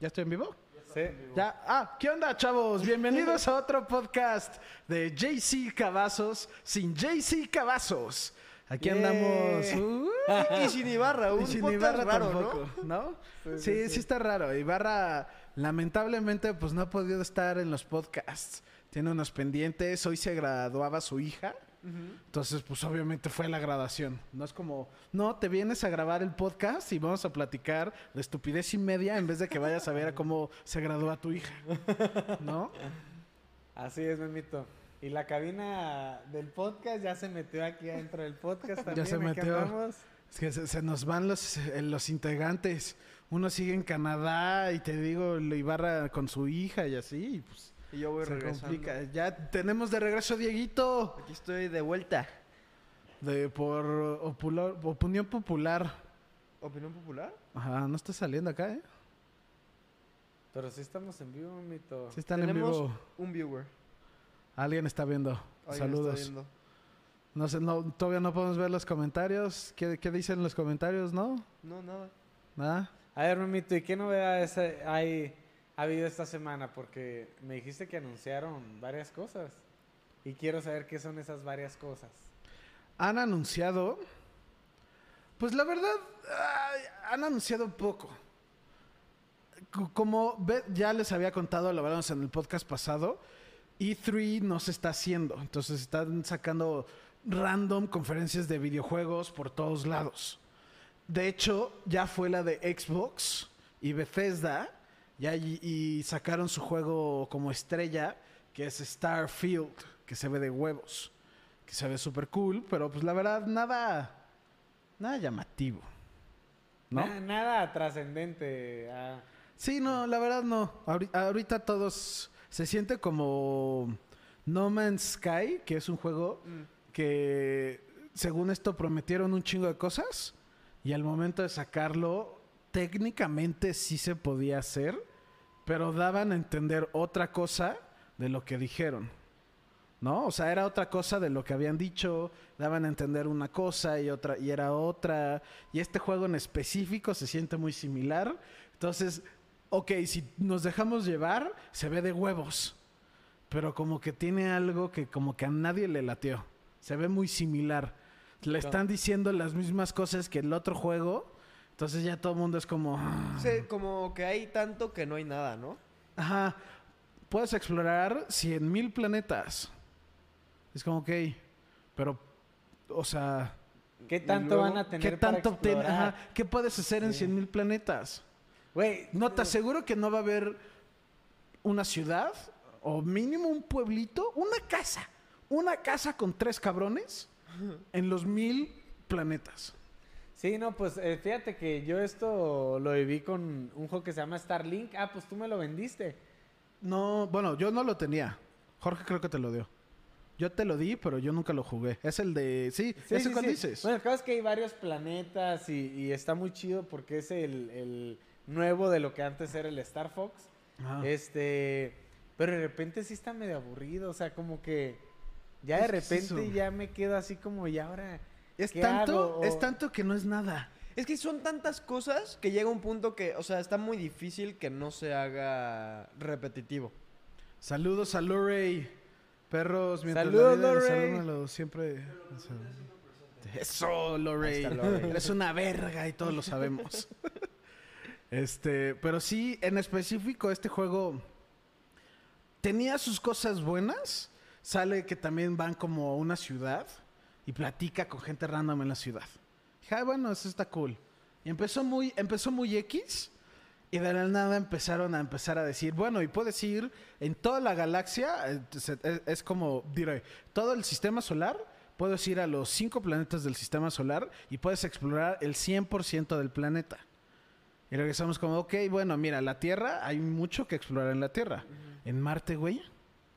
¿Ya estoy en vivo? Sí. Ya. Ah, ¿qué onda, chavos? Bienvenidos a otro podcast de JC Cavazos sin JC Cavazos. Aquí Yeah. andamos. uh, y sin Ibarra, un y sin Ibarra raro, tampoco, ¿no? Sí, sí, sí, sí. está raro. Ibarra, lamentablemente, pues no ha podido estar en los podcasts. Tiene unos pendientes. Hoy se graduaba su hija. Entonces, pues obviamente fue la graduación. No es como, no, te vienes a grabar el podcast y vamos a platicar de estupidez y media en vez de que vayas a ver a cómo se gradúa tu hija. ¿No? Así es, Memito. Y la cabina del podcast ya se metió aquí adentro del podcast también. se aquí metió. Es que se, se nos van los, eh, los integrantes. Uno sigue en Canadá y te digo, Ibarra con su hija y así, y pues Y yo voy se regresando. complica. Ya tenemos de regreso a Dieguito, Aquí estoy de vuelta. de por opular- opinión popular. ¿Opinión popular? Ajá, no está saliendo acá, ¿eh? Pero sí estamos en vivo, Memito. Sí están en Tenemos vivo. un viewer. Alguien está viendo. Alguien está Saludos. viendo. No sé, no, todavía no podemos ver los comentarios. ¿Qué, qué dicen los comentarios, no? No, nada. Nada. A ver, Memito, ¿y qué novedades hay, ha habido esta semana? Porque me dijiste que anunciaron varias cosas. Y quiero saber qué son esas varias cosas. Han anunciado. Pues la verdad, han anunciado poco. Como ya les había contado, lo hablamos en el podcast pasado, E3 no se está haciendo. Entonces están sacando random conferencias de videojuegos por todos lados. De hecho, ya fue la de Xbox y Bethesda. Ya y, y sacaron su juego como estrella, que es Starfield, que se ve de huevos. Que se ve súper cool, pero pues la verdad, nada. Nada llamativo. ¿No? Na- nada trascendente. ah. Sí, no, la verdad no. Ahori- Ahorita todos se siente como No Man's Sky, que es un juego Mm. que según esto prometieron un chingo de cosas y al momento de sacarlo técnicamente sí se podía hacer, pero daban a entender otra cosa de lo que dijeron. ¿No? O sea, era otra cosa de lo que habían dicho, daban a entender una cosa y otra y era otra y este juego en específico se siente muy similar. Entonces, ok, si nos dejamos llevar, se ve de huevos. Pero como que tiene algo que como que a nadie le latió. Se ve muy similar. Le están diciendo las mismas cosas que el otro juego. Entonces ya todo el mundo es como... "Ah". Sí, como que hay tanto que no hay nada, ¿no? Ajá. Puedes explorar 100 mil planetas. Es como, ok. Pero, o sea... ¿Qué tanto luego, van a ¿Qué tener para tanto ten- explorar? ajá, ¿Qué puedes hacer en Sí. 100 mil planetas? Güey, No, te aseguro que no va a haber una ciudad o mínimo un pueblito, una casa. Una casa con tres cabrones en los mil planetas. Sí, no, pues eh, fíjate que yo esto lo viví con un juego que se llama Starlink. Ah, pues tú me lo vendiste. No, bueno, yo no lo tenía. Jorge creo que te lo dio. Yo te lo di, pero yo nunca lo jugué. Es el de... Sí, Sí, ¿ese sí, cuál sí. dices? Bueno, el caso es que hay varios planetas y, y está muy chido porque es el, el nuevo de lo que antes era el Star Fox. Ajá. Este, pero de repente sí está medio aburrido, o sea, como que ya de ¿Qué es repente ya me quedo así como, ¿y ahora es tanto, hago? Es tanto que no es nada. Es que son tantas cosas que llega un punto que, o sea, está muy difícil que no se haga repetitivo. Saludos a Lorey. Perros, mientras Saludos, la vida Lorey. siempre. Eso, Lorey. Eres una verga y todos lo sabemos. este, pero sí, en específico, este juego tenía sus cosas buenas. Sale que también van como a una ciudad y platica con gente random en la ciudad. Dije, "Ah, bueno, eso está cool. Y empezó muy, empezó muy X. Y de la nada empezaron a empezar a decir, bueno, y puedes ir en toda la galaxia, es, es como, diré, todo el sistema solar, puedes ir a los cinco planetas del sistema solar y puedes explorar el 100% del planeta. Y regresamos como, ok, bueno, mira, la Tierra, hay mucho que explorar en la Tierra. En Marte, güey,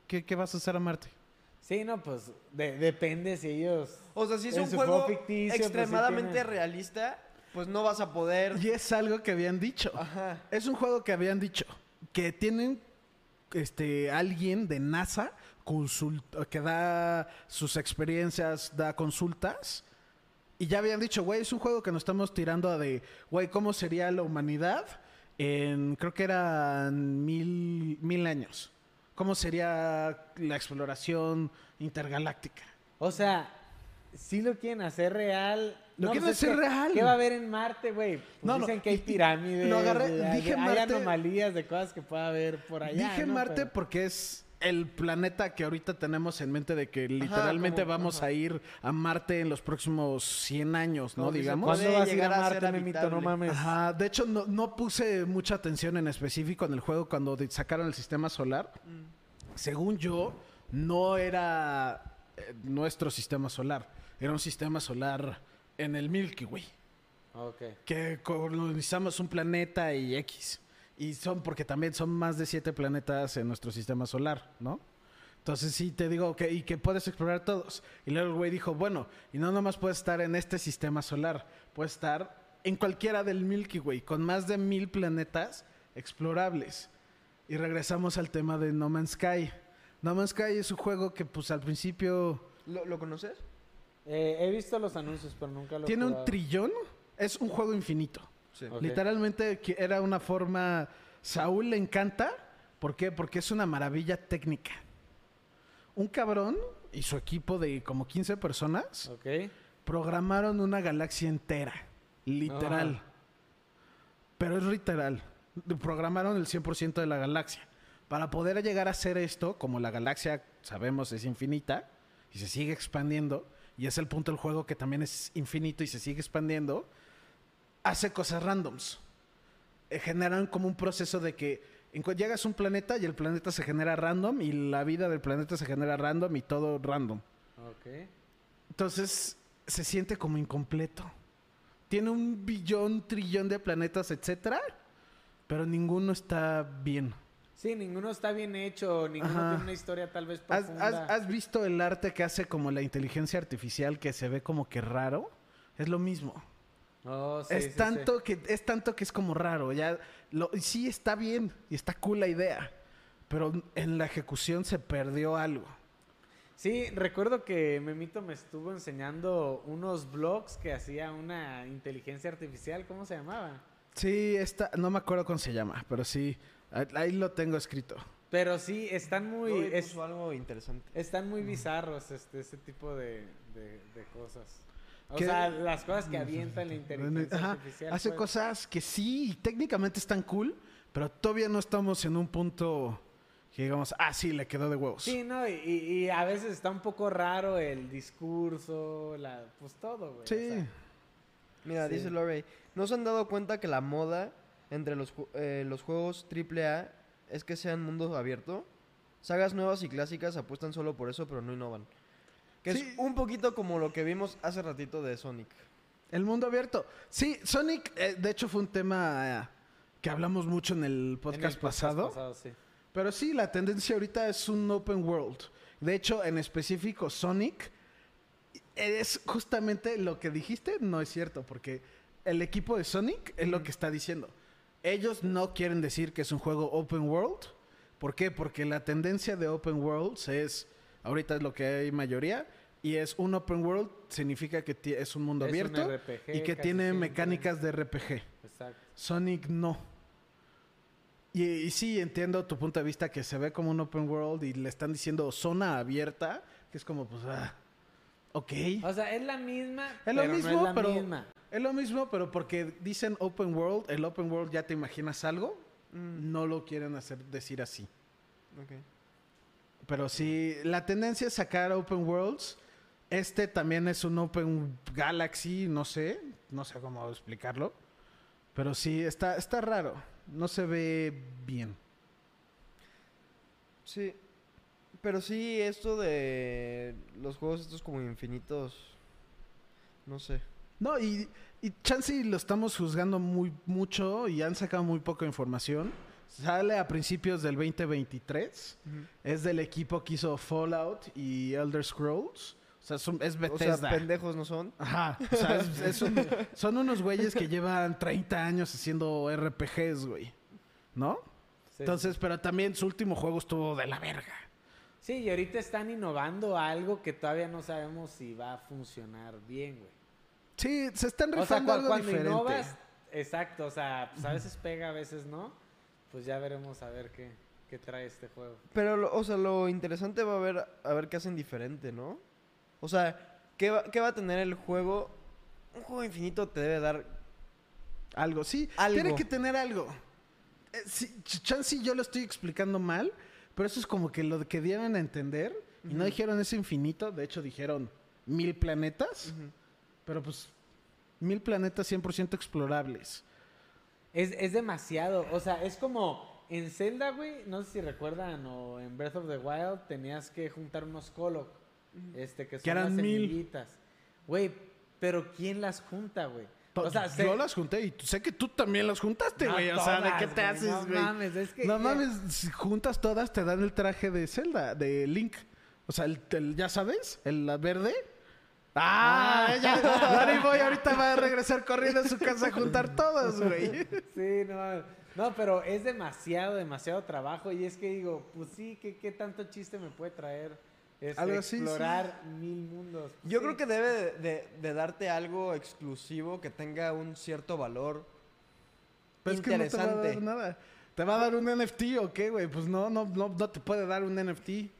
¿qué, qué vas a hacer a Marte? Sí, no, pues de- depende si ellos... O sea, si es un juego juego ficticio, pues, sí extremadamente realista, pues no vas a poder... Y es algo que habían dicho. Ajá. Es un juego que habían dicho que tienen este alguien de NASA consult- que da sus experiencias, da consultas y ya habían dicho, güey, es un juego que nos estamos tirando a de, güey, ¿cómo sería la humanidad en, creo que eran mil, mil años. ¿Cómo sería la exploración intergaláctica? O sea, si lo quieren hacer real. Lo quieren pues es hacer que, real. ¿Qué va a haber en Marte, güey? Pues No, no, dicen que hay y- y- pirámides. lo agarré- de- hay- dije hay Marte- anomalías de cosas que pueda haber por allá. Dije. Marte Pero- porque es el planeta que ahorita tenemos en mente de que literalmente como- vamos ajá. a ir a Marte en los próximos 100 años, ¿no? Como Digamos. ¿Cuándo vas a ir a a Marte? No mames. Ajá, de hecho no, no puse mucha atención en específico en el juego cuando sacaron el sistema solar. Según yo, no era eh, nuestro sistema solar, era un sistema solar en el Milky Way, Ok. que colonizamos un planeta y X. Y son porque también son más de siete planetas en nuestro sistema solar, ¿no? Entonces sí te digo que y que puedes explorar todos. Y luego el güey dijo, bueno, y no nomás puedes estar en este sistema solar, puedes estar en cualquiera del Milky Way, con más de mil planetas explorables. Y regresamos al tema de No Man's Sky. No Man's Sky es un juego que pues al principio ¿Lo, lo conoces? Eh, he visto los anuncios, pero nunca lo he tiene un trillón, es un juego infinito. Sí. Literalmente era una forma. Saúl le encanta. ¿Por qué? Porque es una maravilla técnica. Un cabrón y su equipo de como 15 personas programaron una galaxia entera. Literal. Pero es literal. Programaron el 100% de la galaxia. Para poder llegar a hacer esto, como la galaxia, sabemos, es infinita y se sigue expandiendo, y es el punto del juego que también es infinito y se sigue expandiendo, hace cosas randoms. Eh, generan como un proceso de que llegas a un planeta y el planeta se genera random y la vida del planeta se genera random y todo random. Ok. Entonces se siente como incompleto. Tiene un billón, trillón de planetas, etcétera, pero ninguno está bien. Sí, ninguno está bien hecho, ninguno Ajá. tiene una historia tal vez ¿Has, has- has visto el arte que hace como la inteligencia artificial que se ve como que raro? Es lo mismo. Oh, sí, es sí, sí. tanto que es tanto que es como raro. Ya lo, y sí está bien y está cool la idea, pero en la ejecución se perdió algo. Sí, recuerdo que Memito me estuvo enseñando unos blogs que hacía una inteligencia artificial, ¿cómo se llamaba? Sí, está, no me acuerdo cómo se llama, pero sí, ahí- lo tengo escrito. Pero sí, están muy, Uy, es- algo interesante. están muy bizarros este, ese tipo de, de- de cosas. O ¿Qué? sea, las cosas que avienta la inteligencia Ajá, artificial. hace pues. cosas que sí, técnicamente están cool, pero todavía no estamos en un punto que digamos, ah, sí, le quedó de huevos. Sí, no, y, y- y a veces está un poco raro el discurso, la, pues todo, güey. o Sí. sea. Mira, Sí. dice Lorey, ¿no se han dado cuenta que la moda entre los, ju- eh, los juegos AAA es que sean mundo abierto? Sagas nuevas y clásicas apuestan solo por eso, pero no innovan. Que Sí. es un poquito como lo que vimos hace ratito de Sonic. El mundo abierto. Sí, Sonic, eh, de hecho, fue un tema eh, que hablamos mucho en el En el podcast pasado. pasado, sí. Pero sí, la tendencia ahorita es un open world. De hecho, en específico, Sonic es justamente lo que dijiste, no es cierto, porque el equipo de Sonic es lo que está diciendo. Ellos no quieren decir que es un juego open world. ¿Por qué? Porque la tendencia de open worlds es, ahorita es lo que hay mayoría, y es un open world significa que es un mundo Es un abierto RPG y que tiene siempre. mecánicas de RPG. Exacto. Sonic no. Y, y sí, entiendo tu punto de vista que se ve como un open world y le están diciendo zona abierta, que es como, pues, ah, ok. O sea, es la misma, Es lo pero mismo, no es la pero misma. es lo mismo, pero porque dicen open world, el open world ya te imaginas algo, Mm, no lo quieren hacer decir así. ok. Pero sí, la tendencia es sacar open worlds. Este también es un open galaxy, no sé, no sé cómo explicarlo. Pero sí, está, está raro. No se ve bien. Sí. Pero sí, esto de los juegos estos como infinitos, no sé. No, y, y Chansey lo estamos juzgando muy mucho y han sacado muy poca información. Sale a principios del 2023. Es del equipo que hizo Fallout y Elder Scrolls. O sea, son- es O Bethesda. sea, pendejos no son. Ajá. O sea, es- es un- son unos güeyes que llevan 30 años haciendo RPGs, güey. ¿No? Sí, Entonces, pero también su último juego estuvo de la verga. Sí, y ahorita están innovando algo que todavía no sabemos si va a funcionar bien, güey. Sí, se están O sea, rifando cu- algo cuando diferente. innovas, exacto, o sea, pues a veces pega, a veces no. Pues ya veremos a ver qué, qué trae este juego. Pero, lo- o sea, lo interesante va a ver, a ver qué hacen diferente, ¿no? O sea, ¿qué va, qué va a tener el juego? Un juego infinito te debe dar... Algo, sí. Algo. Tiene que tener algo. Eh, sí, chance yo lo estoy explicando mal, pero eso es como que lo que dieron a entender. Y no dijeron ese infinito, de hecho dijeron mil planetas, pero pues mil planetas 100% explorables. Es, es demasiado, o sea, es como en Zelda, güey, no sé si recuerdan, o en Breath of the Wild tenías que juntar unos Kolok, este, que son eran las mil. semillitas. Güey, pero ¿quién las junta, güey? To- O sea, se- yo las junté y tú- sé que tú también las juntaste, No güey. o sea, ¿de qué te güey, haces, no güey? mames, es que no ya- mames, si juntas todas te dan el traje de Zelda, de Link. O sea, el, el- ya sabes, el verde. ¡Ah! Ya, Dani Boy ahorita va a regresar corriendo a su casa a juntar todas, güey. Sí, no mames. No, pero es demasiado, demasiado trabajo. Y es que digo, pues sí, ¿qué, qué tanto chiste me puede traer este, Algo así, sí. explorar mil mundos? Yo sí. creo que debe de, de- de darte algo exclusivo que tenga un cierto valor Pero es que no te va a interesante. dar nada. ¿Te va a dar un NFT o qué, güey? Pues no, no, no, no te puede dar un NFT.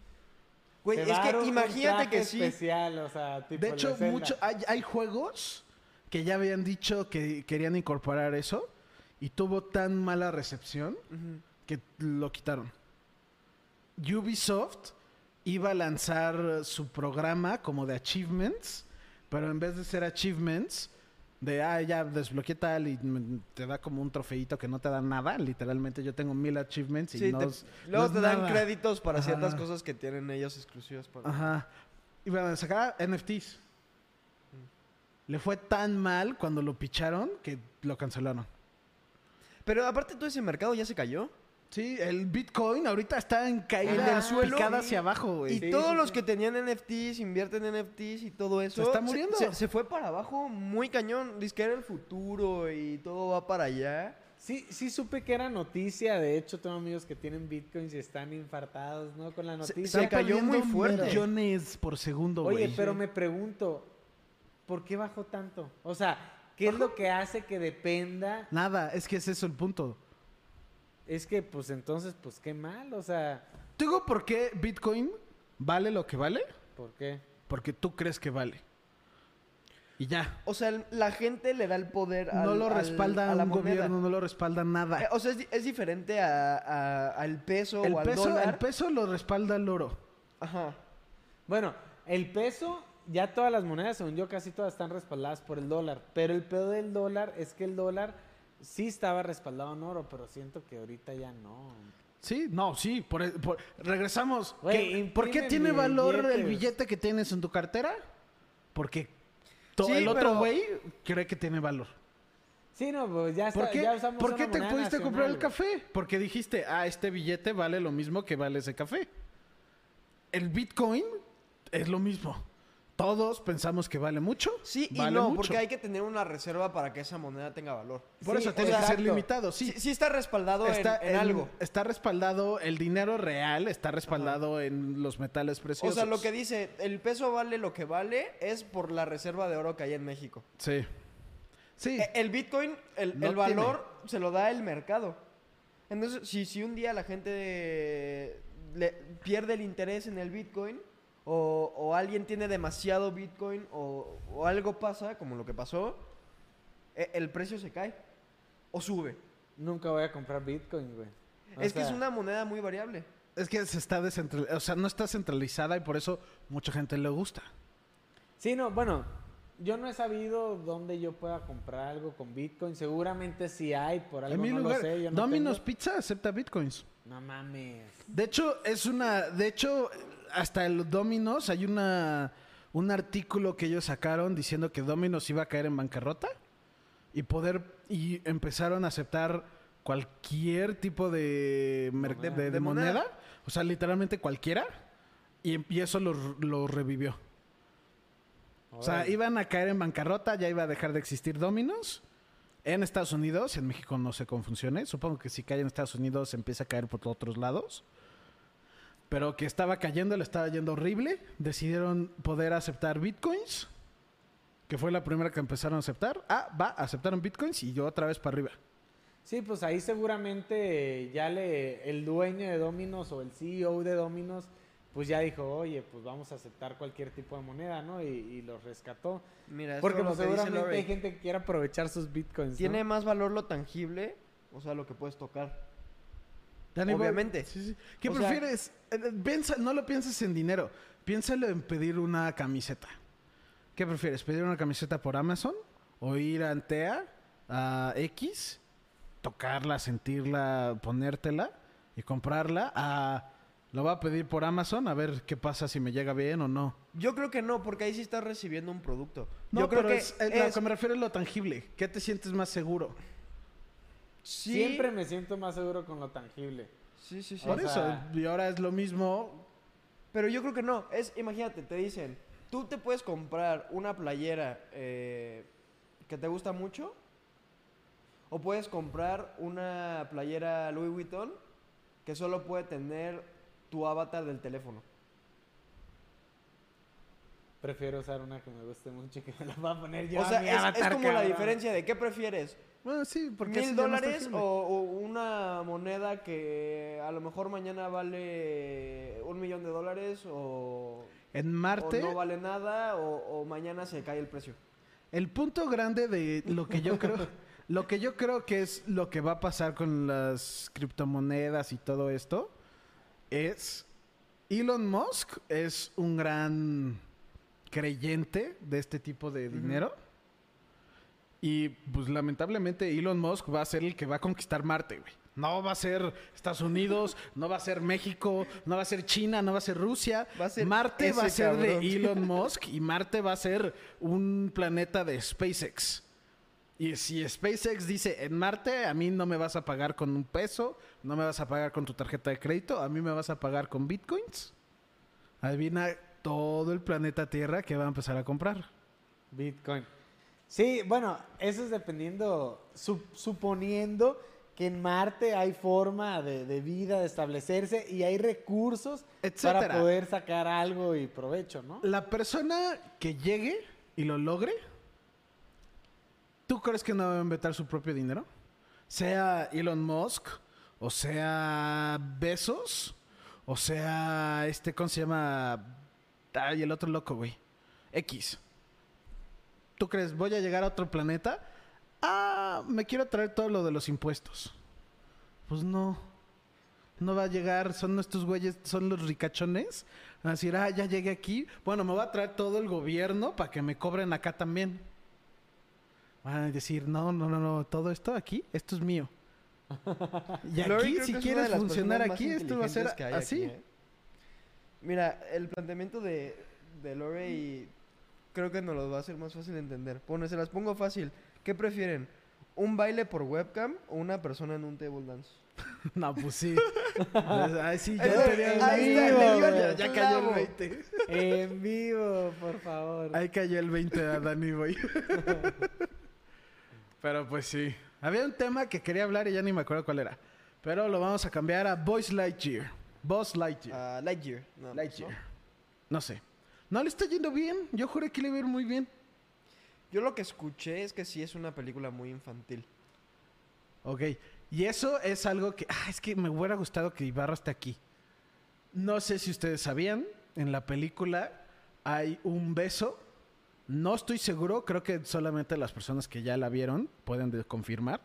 Güey, es va a dar que un imagínate traje que sí. especial, o sea, tipo De hecho, mucho, hay, hay juegos que ya habían dicho que querían incorporar eso y tuvo tan mala recepción Ujú. que lo quitaron. Ubisoft iba a lanzar su programa como de achievements, pero en vez de ser achievements, de ah, ya desbloqueé tal y te da como un trofeito que no te da nada. Literalmente yo tengo mil achievements y Sí, no te- es- luego no te dan nada. créditos para Ajá. ciertas cosas que tienen ellos exclusivas para. Ajá. Iban a sacar NFTs. Le fue tan mal cuando lo picharon que lo cancelaron. Pero aparte todo ese mercado ya se cayó. Sí, el Bitcoin ahorita está en caída del suelo, picada hacia abajo, güey. Y Sí, todos sí, los sí. que tenían NFTs, invierten en NFTs y todo eso. Se está muriendo. Se, se fue para abajo muy cañón. Dice que era el futuro y todo va para allá. Sí, sí supe que era noticia. De hecho, tengo amigos que tienen bitcoins y están infartados, ¿no? Con la noticia. se cayó muy fuerte. millones por segundo, Oye, güey. pero me pregunto, ¿por qué bajó tanto? O sea, ¿qué es lo que hace que dependa? Nada, es que ese es el punto. Es que, pues entonces, pues qué mal, o sea, ¿Te digo por qué Bitcoin vale lo que vale? ¿por qué? Porque tú crees que vale. Y ya. O sea, el- la gente le da el poder al, no lo al- respalda a la un moneda. gobierno, no lo respalda nada. Eh, o sea, es, di- es diferente a- a- al peso el, o al peso, dólar. el peso lo respalda el oro. Ajá. Bueno, el peso, ya todas las monedas, según yo, casi todas están respaldadas por el dólar. Pero el pedo del dólar es que el dólar sí estaba respaldado en oro, pero siento que ahorita ya no. Sí, no, sí. Por, por- regresamos. ¿Qué- ¿Por qué tiene valor el billete que tienes en tu cartera? Porque todo Sí, el otro pero- güey cree que tiene valor. Sí, no, pues ya, ¿Por está, qué, ya usamos ¿por qué te pudiste comprar el café? Porque dijiste, ah, este billete vale lo mismo que vale ese café. El Bitcoin es lo mismo. Todos pensamos que vale mucho. Sí y vale no, mucho. porque hay que tener una reserva para que esa moneda tenga valor. Por Sí, eso tiene o que ser limitado, sí. Sí, sí está respaldado en- está, en, en- algo. Está respaldado, el dinero real está respaldado en los metales O preciosos. sea, lo que dice, el peso vale lo que vale es por la reserva de oro que hay en México. Sí. Sí. E- El Bitcoin, el, No el valor se lo da el mercado. Entonces, si, si un día la gente le pierde el interés en el Bitcoin o, o alguien tiene demasiado Bitcoin o, o algo pasa, como lo que pasó, e- el precio se cae o sube. Nunca voy a comprar Bitcoin, güey. O es que es una moneda muy variable. Es que se está descentralizada, o sea, no está centralizada y por eso mucha gente le gusta. Sí, no, bueno, yo no he sabido dónde yo pueda comprar algo con Bitcoin. Seguramente sí hay, por algo en mi no lugar, lo sé. Yo no Domino's tengo. Pizza acepta bitcoins. No mames. De hecho, es una. De hecho, hasta el Domino's hay una un artículo que ellos sacaron diciendo que Domino's iba a caer en bancarrota y poder y empezaron a aceptar cualquier tipo de, Moneda. de- de De moneda. moneda. o sea, literalmente cualquiera, y, y eso lo, lo revivió. O sea, iban a caer en bancarrota, ya iba a dejar de existir Domino's. En Estados Unidos, en México no sé cómo funcione. Supongo que si cae en Estados Unidos empieza a caer por otros lados. Pero que estaba cayendo, le estaba yendo horrible. Decidieron poder aceptar bitcoins. que fue la primera que empezaron a aceptar. Ah, va, aceptaron bitcoins y yo otra vez para arriba. Sí, pues ahí seguramente ya le el dueño de Dominos o el CEO de Dominos pues ya dijo, oye, pues vamos a aceptar cualquier tipo de moneda, ¿no? Y, y los rescató. Mira, es Porque pues, seguramente hay gente que quiere aprovechar sus bitcoins. ¿no? Tiene más valor lo tangible, o sea, lo que puedes tocar. Danny Boy, Obviamente. sí, sí. ¿Qué O sea- prefieres? Eh, eh, piensa- no lo pienses en dinero. Piénsalo en pedir una camiseta. ¿Qué prefieres? ¿Pedir una camiseta por Amazon? ¿O ir a Antea, a X, tocarla, sentirla, ponértela y comprarla? A, lo voy a pedir por Amazon a ver qué pasa si me llega bien o no. Yo creo que no, porque ahí sí estás recibiendo un producto. No, Yo creo pero que es, es- lo que me refiero es lo tangible. ¿Qué te sientes más seguro? Sí, Siempre me siento más seguro con lo tangible. Sí, sí, sí. Por O eso, sea- y ahora es lo mismo. Pero yo creo que no. Es, imagínate, te dicen, tú te puedes comprar una playera eh, que te gusta mucho, o puedes comprar una playera Louis Vuitton que solo puede tener tu avatar del teléfono. Prefiero usar una que me guste mucho y que me la voy a poner yo o a sea, mi es, es avatar, como la diferencia de qué prefieres, Bueno, sí, porque mil dólares o, una moneda que a lo mejor mañana vale un millón de dólares o, En o Marte, no vale nada o, o mañana se cae el precio. el punto grande de lo que yo creo, lo que yo creo que es lo que va a pasar con las criptomonedas y todo esto, es Elon Musk es un gran creyente de este tipo de dinero. Y pues lamentablemente Elon Musk va a ser el que va a conquistar Marte, güey. No va a ser Estados Unidos, no va a ser México, no va a ser China, no va a ser Rusia. Va a ser Marte va a ser de. Elon Musk y Marte va a ser un planeta de SpaceX. Y si SpaceX dice en Marte, a mí no me vas a pagar con un peso, no me vas a pagar con tu tarjeta de crédito, a mí me vas a pagar con bitcoins. Adivina todo el planeta Tierra que va a empezar a comprar. Bitcoin. Sí, bueno, eso es dependiendo, sup- suponiendo que en Marte hay forma de, de vida, de establecerse y hay recursos Etcétera. para poder sacar algo y provecho, ¿no? La persona que llegue y lo logre, ¿tú crees que no va a inventar su propio dinero? Sea Elon Musk, o sea Besos, o sea este, ¿cómo se llama? Ay, el otro loco, güey. X. ¿Tú crees, voy a llegar a otro planeta? Ah, me quiero traer todo lo de los impuestos. Pues no. No va a llegar, son estos güeyes, son los ricachones. Van a decir, ah, ya llegué aquí. Bueno, me va a traer todo el gobierno para que me cobren acá también. Van a decir, no, no, no, no, todo esto aquí, esto es mío. Y aquí, si quieres funcionar aquí, esto va a ser así. aquí, ¿eh? Mira, el planteamiento de, de Lorey creo que nos lo va a hacer más fácil de entender. Bueno, se las pongo fácil. ¿Qué prefieren? ¿Un baile por webcam o una persona en un table dance? No, pues sí. Ay, sí, ya, Eso- tenía- ahí está, ya- le dio ya- el ya cayó el clavo. 20. En vivo, por favor. Ahí cayó el 20 a Danny Boy. Pero pues sí. Había un tema que quería hablar y ya ni me acuerdo cuál era. Pero lo vamos a cambiar a Boys Lightyear. Boss Lightyear. Ah, Lightyear. No, Lightyear. No sé. No le está yendo bien. Yo juré que le iba a ir muy bien. Yo lo que escuché es que sí es una película muy infantil. Ok. Y eso es algo que... Ah, es que me hubiera gustado que Ibarra esté aquí. No sé si ustedes sabían. En la película hay un beso. No estoy seguro. Creo que solamente las personas que ya la vieron pueden de- confirmar.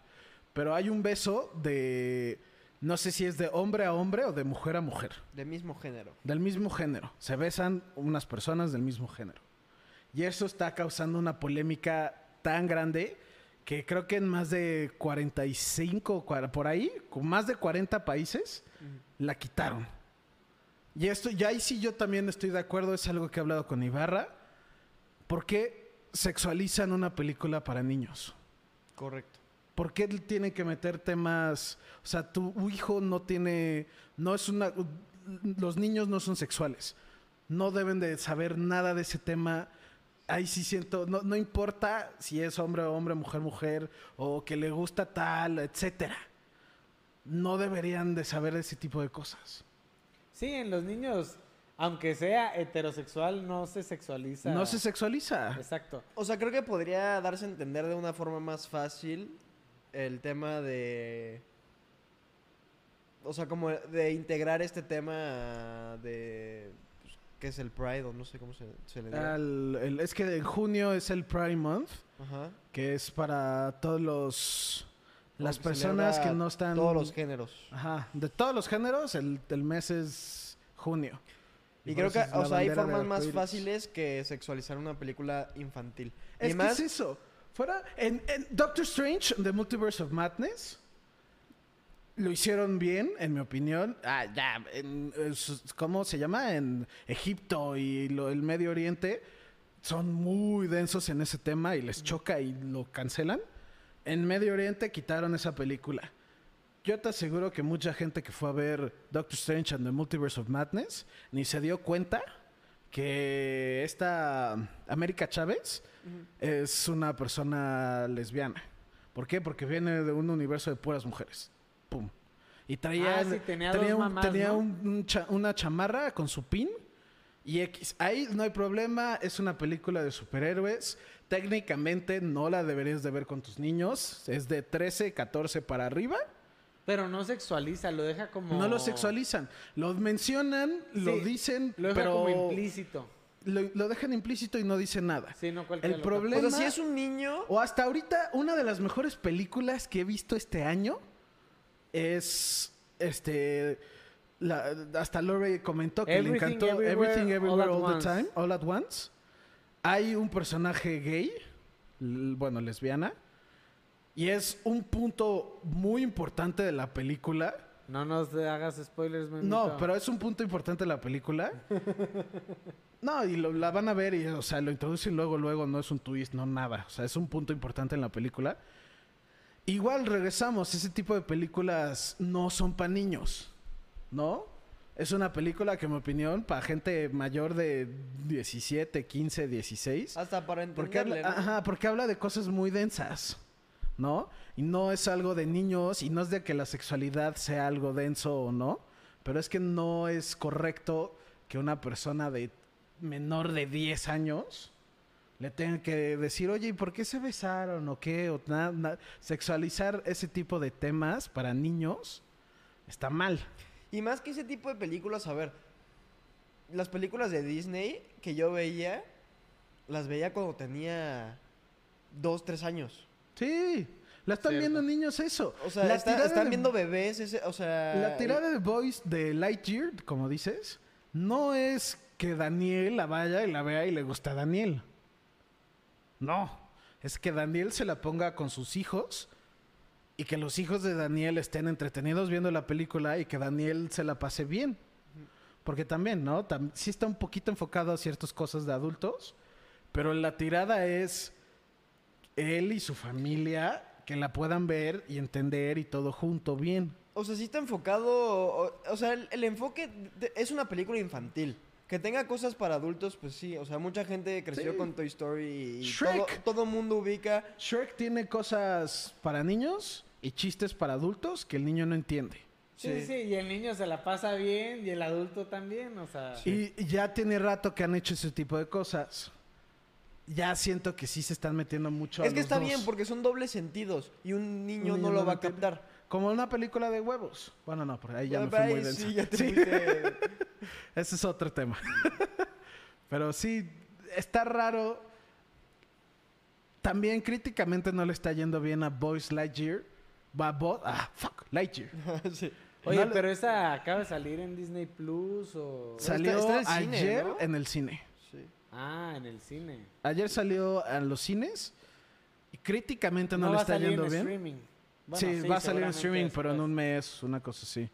Pero hay un beso de... No sé si es de hombre a hombre o de mujer a mujer. De mismo género. Del mismo género. Se besan unas personas del mismo género. Y eso está causando una polémica tan grande que creo que en más de 45, cua- por ahí, con más de 40 países, la quitaron. Y esto, ya ahí sí yo también estoy de acuerdo, es algo que he hablado con Ibarra. ¿Por qué sexualizan una película para niños? Correcto. ¿Por qué tienen que meter temas? O sea, tu hijo no tiene, no es una, los niños no son sexuales, no deben de saber nada de ese tema. Ahí sí siento, no, no importa si es hombre o hombre, mujer, mujer, o que le gusta tal, etcétera. No deberían de saber ese tipo de cosas. Sí, en los niños Aunque sea heterosexual, no se sexualiza. No se sexualiza. Exacto. O sea, creo que podría darse a entender de una forma más fácil el tema de... O sea, como de integrar este tema de... pues, ¿Qué es el Pride? O no sé cómo se, se le el- es que en junio es el Pride Month, Ajá. que es para todos los las personas que no están Todos los géneros. Ajá, de todos los géneros, el, el mes es junio. Y creo que, o sea, hay formas más fáciles que sexualizar una película infantil. Es y que más, es eso. Fuera, en, en Doctor Strange, The Multiverse of Madness, lo hicieron bien, en mi opinión. Ah, ya, en, ¿cómo se llama? En Egipto y lo- el Medio Oriente son muy densos en ese tema y les choca y lo cancelan. En Medio Oriente quitaron esa película. Yo te aseguro que mucha gente que fue a ver Doctor Strange and the Multiverse of Madness ni se dio cuenta que esta América Chávez es una persona lesbiana. ¿Por qué? Porque viene de un universo de puras mujeres. Pum. Y traía, Ah, sí, tenía dos un- mamás, tenía ¿no? un- un cha- una chamarra con su pin y X. Ahí no hay problema, es una película de superhéroes. Técnicamente no la deberías de ver con tus niños. Es de 13, 14 para arriba. Pero no sexualiza, lo deja como. No lo sexualizan. Lo mencionan, lo dicen, Lo deja pero como implícito. lo, lo dejan implícito y no dicen nada. Sí, no cualquiera El problema- o sea, si es un niño... O hasta ahorita, una de las mejores películas que he visto este año es este. la- hasta Lore comentó que le Everything, encantó Everywhere, Everything Everywhere All All, at the Once. Time, All at Once. Hay un personaje gay, bueno, lesbiana, y es un punto muy importante de la película. No nos hagas spoilers, Memito. No, pero es un punto importante de la película. No, y lo- la van a ver y, o sea, lo introducen luego, luego, no es un twist, no nada. O sea, es un punto importante en la película. Igual regresamos, ese tipo de películas no son para niños, ¿no? Es una película que, en mi opinión, para gente mayor de 17, 15, 16. Hasta para Porque habla, entenderle, ¿no? ajá, porque habla de cosas muy densas, ¿no? Y no es algo de niños y no es de que la sexualidad sea algo denso o no, pero es que no es correcto que una persona de menor de 10 años le tenga que decir, oye, ¿y por qué se besaron o qué? O na- Sexualizar ese tipo de temas para niños está mal. Y más que ese tipo de películas, a ver, las películas de Disney que yo veía, las veía cuando tenía dos, tres años. Sí, la están Cierto. viendo niños eso. O sea, La está- están de- viendo bebés, ese, o sea... La tirada de Boys de Lightyear, como dices, no es que Daniel la vaya y la vea y le gusta a Daniel. No. Es que Daniel se la ponga con sus hijos y que los hijos de Daniel estén entretenidos viendo la película y que Daniel se la pase bien. Porque también, ¿no? Tam- sí está un poquito enfocado a ciertas cosas de adultos, pero la tirada es él y su familia que la puedan ver y entender y todo junto bien. O sea, sí está enfocado. O, o sea, el, el enfoque de- es una película infantil. Que tenga cosas para adultos, pues sí. O sea, mucha gente creció Sí. con Toy Story y Shrek. todo, todo mundo ubica. Shrek tiene cosas para niños y chistes para adultos que el niño no entiende. Sí, Sí. sí, y el niño se la pasa bien y el adulto también, o sea. Y ya tiene rato que han hecho ese tipo de cosas. Ya siento que sí se están metiendo mucho a es que los está dos. bien porque son dobles sentidos y un niño, Un niño no lo no va a captar. Como una película de huevos. Bueno, no, por ahí ya me fui muy ahí denso. sí, ya te Sí, ese es otro tema. Pero sí, está raro. También críticamente no le está yendo bien a Boys Lightyear. Va Bo- ah, fuck, Lightyear. sí. Oye, no pero esa acaba de salir en Disney Plus o. Sa- Salió está en el cine, ayer ¿no? en el cine. Sí. Ah, en el cine. Ayer salió a los cines y críticamente no, va le a está salir yendo en bien. streaming. Bueno, sí, va a salir en streaming, pero en un mes, una cosa así.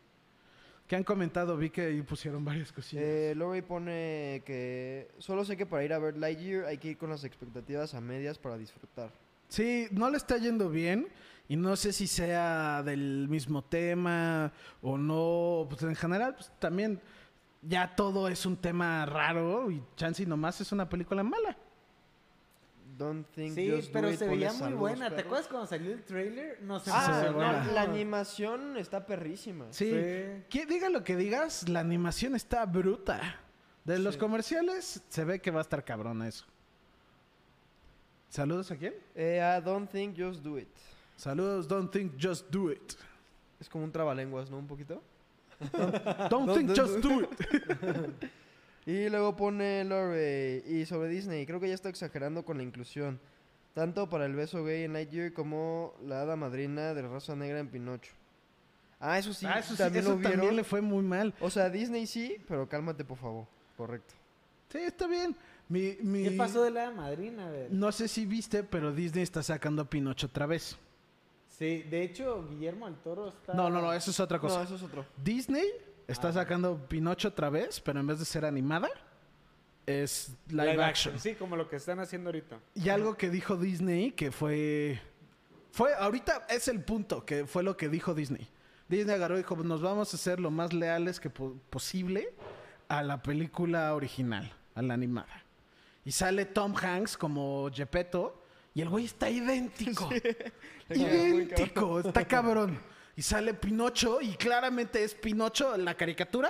¿Qué han comentado? Vi que ahí pusieron varias cosillas. Eh, Lori pone que solo sé que para ir a ver Lightyear hay que ir con las expectativas a medias para disfrutar. Sí, no le está yendo bien y no sé si sea del mismo tema o no. Pues en general, pues también ya todo es un tema raro y Chansey nomás es una película mala. Don't think Sí, just do pero it, se veía muy buena. ¿Te acuerdas cuando salió el trailer? Ah, ve emocionó. buena. no, la animación está perrísima. Sí. Sí. Que diga lo que digas, la animación está bruta. De los Sí. comerciales se ve que va a estar cabrón eso. Saludos a quién? Eh, I don't think just do it. Saludos, don't think, just do it. Es como un trabalenguas, ¿no? Un poquito. Don't think, Don't just do it. Y luego pone Lore. Y sobre Disney, creo que ya está exagerando con la inclusión. Tanto para el beso gay en Lightyear como la hada madrina de raza negra en Pinocho. Ah, eso sí, ah, eso sí, también eso lo vieron. también le fue muy mal. O sea, Disney sí, pero cálmate, por favor. Correcto. Sí, está bien. Mi, mi- ¿Qué pasó de la madrina? A ver. No sé si viste, pero Disney está sacando a Pinocho otra vez. Sí, de hecho, Guillermo del Toro está... No, no, no, eso es otra cosa. No, eso es otro. Disney está Ah. sacando Pinocho otra vez, pero en vez de ser animada, es live, action. Sí, como lo que están haciendo ahorita. Y algo que dijo Disney que fue. Fue, ahorita es el punto, que fue lo que dijo Disney. Disney agarró y dijo: Nos vamos a ser lo más leales que po- posible a la película original, a la animada. Y sale Tom Hanks como Gepetto, y el güey está idéntico. Idéntico, está cabrón. Y sale Pinocho, y claramente es Pinocho, la caricatura.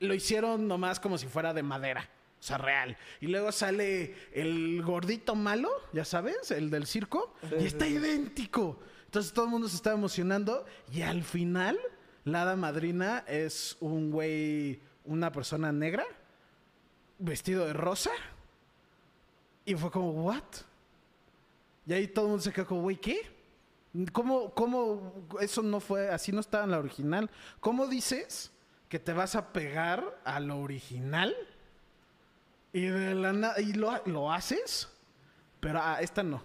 Lo hicieron nomás como si fuera de madera. O sea, real. Y luego sale el gordito malo, ya sabes, el del circo. y está idéntico. Entonces todo el mundo se está emocionando. Y al final, la hada madrina es un güey, una persona negra, vestido de rosa. Y fue como, ¿what? Y ahí todo el mundo se quedó como, güey, ¿qué? ¿Cómo, ¿Cómo eso no fue, así no estaba en la original? ¿Cómo dices que te vas a pegar a lo original? Y de la na- y lo, lo haces, pero a esta no.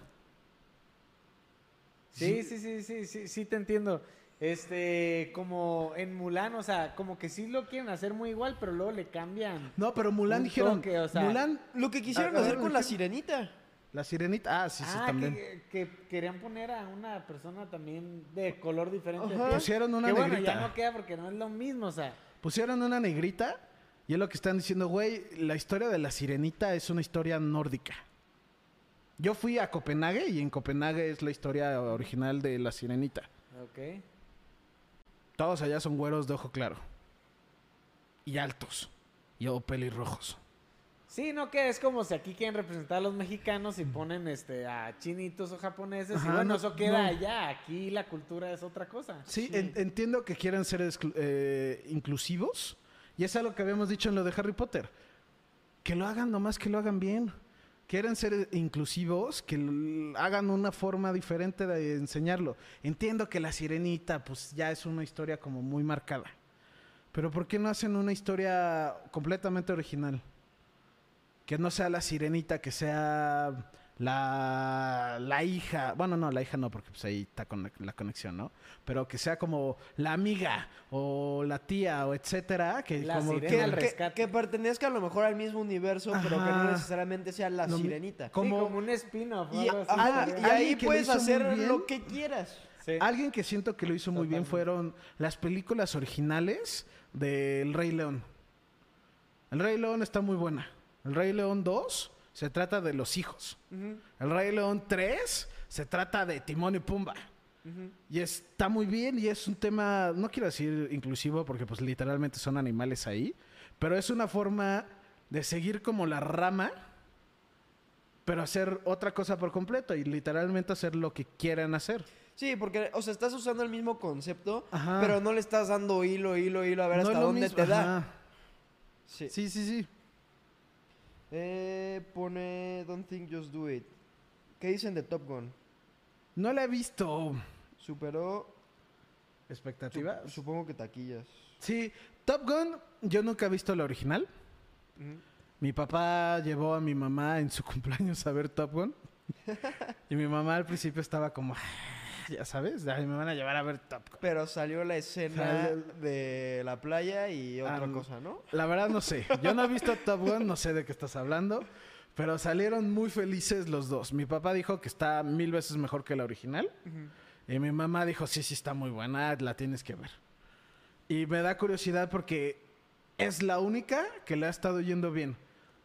Sí, sí, sí, sí, sí, sí, te entiendo. Este, como en Mulan, o sea, como que sí lo quieren hacer muy igual, pero luego le cambian. No, pero Mulan dijeron, toque, o sea- Mulan, Lo que quisieron Ah, hacer ah, con la sirenita. La sirenita, ah, sí, sí, ah, también. que, que querían poner a una persona también de color diferente. Ajá. Que Pusieron una bueno, negrita. ya no queda porque no es lo mismo, o sea. Pusieron una negrita y es lo que están diciendo, güey, la historia de la sirenita es una historia nórdica. Yo fui a Copenhague y en Copenhague es la historia original de la sirenita. Ok. Todos allá son güeros de ojo claro. Y altos. Y o pelirrojos. Sí, no que es como si aquí quieren representar a los mexicanos y ponen este a chinitos o japoneses Ajá, y bueno, no- eso queda no. allá. Aquí la cultura es otra cosa. Sí, en- entiendo que quieren ser eh, inclusivos. Y es algo que habíamos dicho en lo de Harry Potter. Que lo hagan nomás, que lo hagan bien. Quieren ser inclusivos, que hagan una forma diferente de enseñarlo. Entiendo que la sirenita, pues ya es una historia como muy marcada. Pero ¿por qué no hacen una historia completamente original? Que no sea la sirenita, que sea la, la hija. Bueno, no, la hija no, porque pues ahí está con la, la conexión, ¿no? Pero que sea como la amiga o la tía o etcétera. Que La como sirena que- al Que, rescate. que pertenezca a lo mejor al mismo universo, pero que no necesariamente sea la sirenita. como- Sí, como un spin-off. Y, y ahí puedes hacer lo que quieras. Sí. Alguien que siento que lo hizo muy bien fueron las películas originales del Rey León. El Rey León está muy buena. El Rey León 2 se trata de los hijos. El Rey León 3 se trata de Timón y Pumba. Y está muy bien y es un tema, no quiero decir inclusivo porque pues literalmente son animales ahí, pero es una forma de seguir como la rama, pero hacer otra cosa por completo y literalmente hacer lo que quieran hacer. Sí, porque, o sea, estás usando el mismo concepto, Ajá. pero no le estás dando hilo, hilo, hilo, a ver No hasta dónde mismo, te da. Sí, sí, sí. Eh, pone Don't Think Just Do It. ¿Qué dicen de Top Gun? No la he visto. Superó, ¿Expectativa? sup- supongo que taquillas. Sí, Top Gun, yo nunca he visto la original. Mi papá llevó a mi mamá en su cumpleaños a ver Top Gun. y mi mamá al principio estaba como, "Ah, ya sabes, ay, me van a llevar a ver Top Gun. Pero salió la escena de la playa y otra cosa, ¿no? La verdad no sé. Yo no he visto Top Gun, no sé de qué estás hablando. Pero salieron muy felices los dos. Mi papá dijo que está mil veces mejor que la original. Y mi mamá dijo, sí, sí, está muy buena, la tienes que ver. Y me da curiosidad porque es la única que le ha estado yendo bien.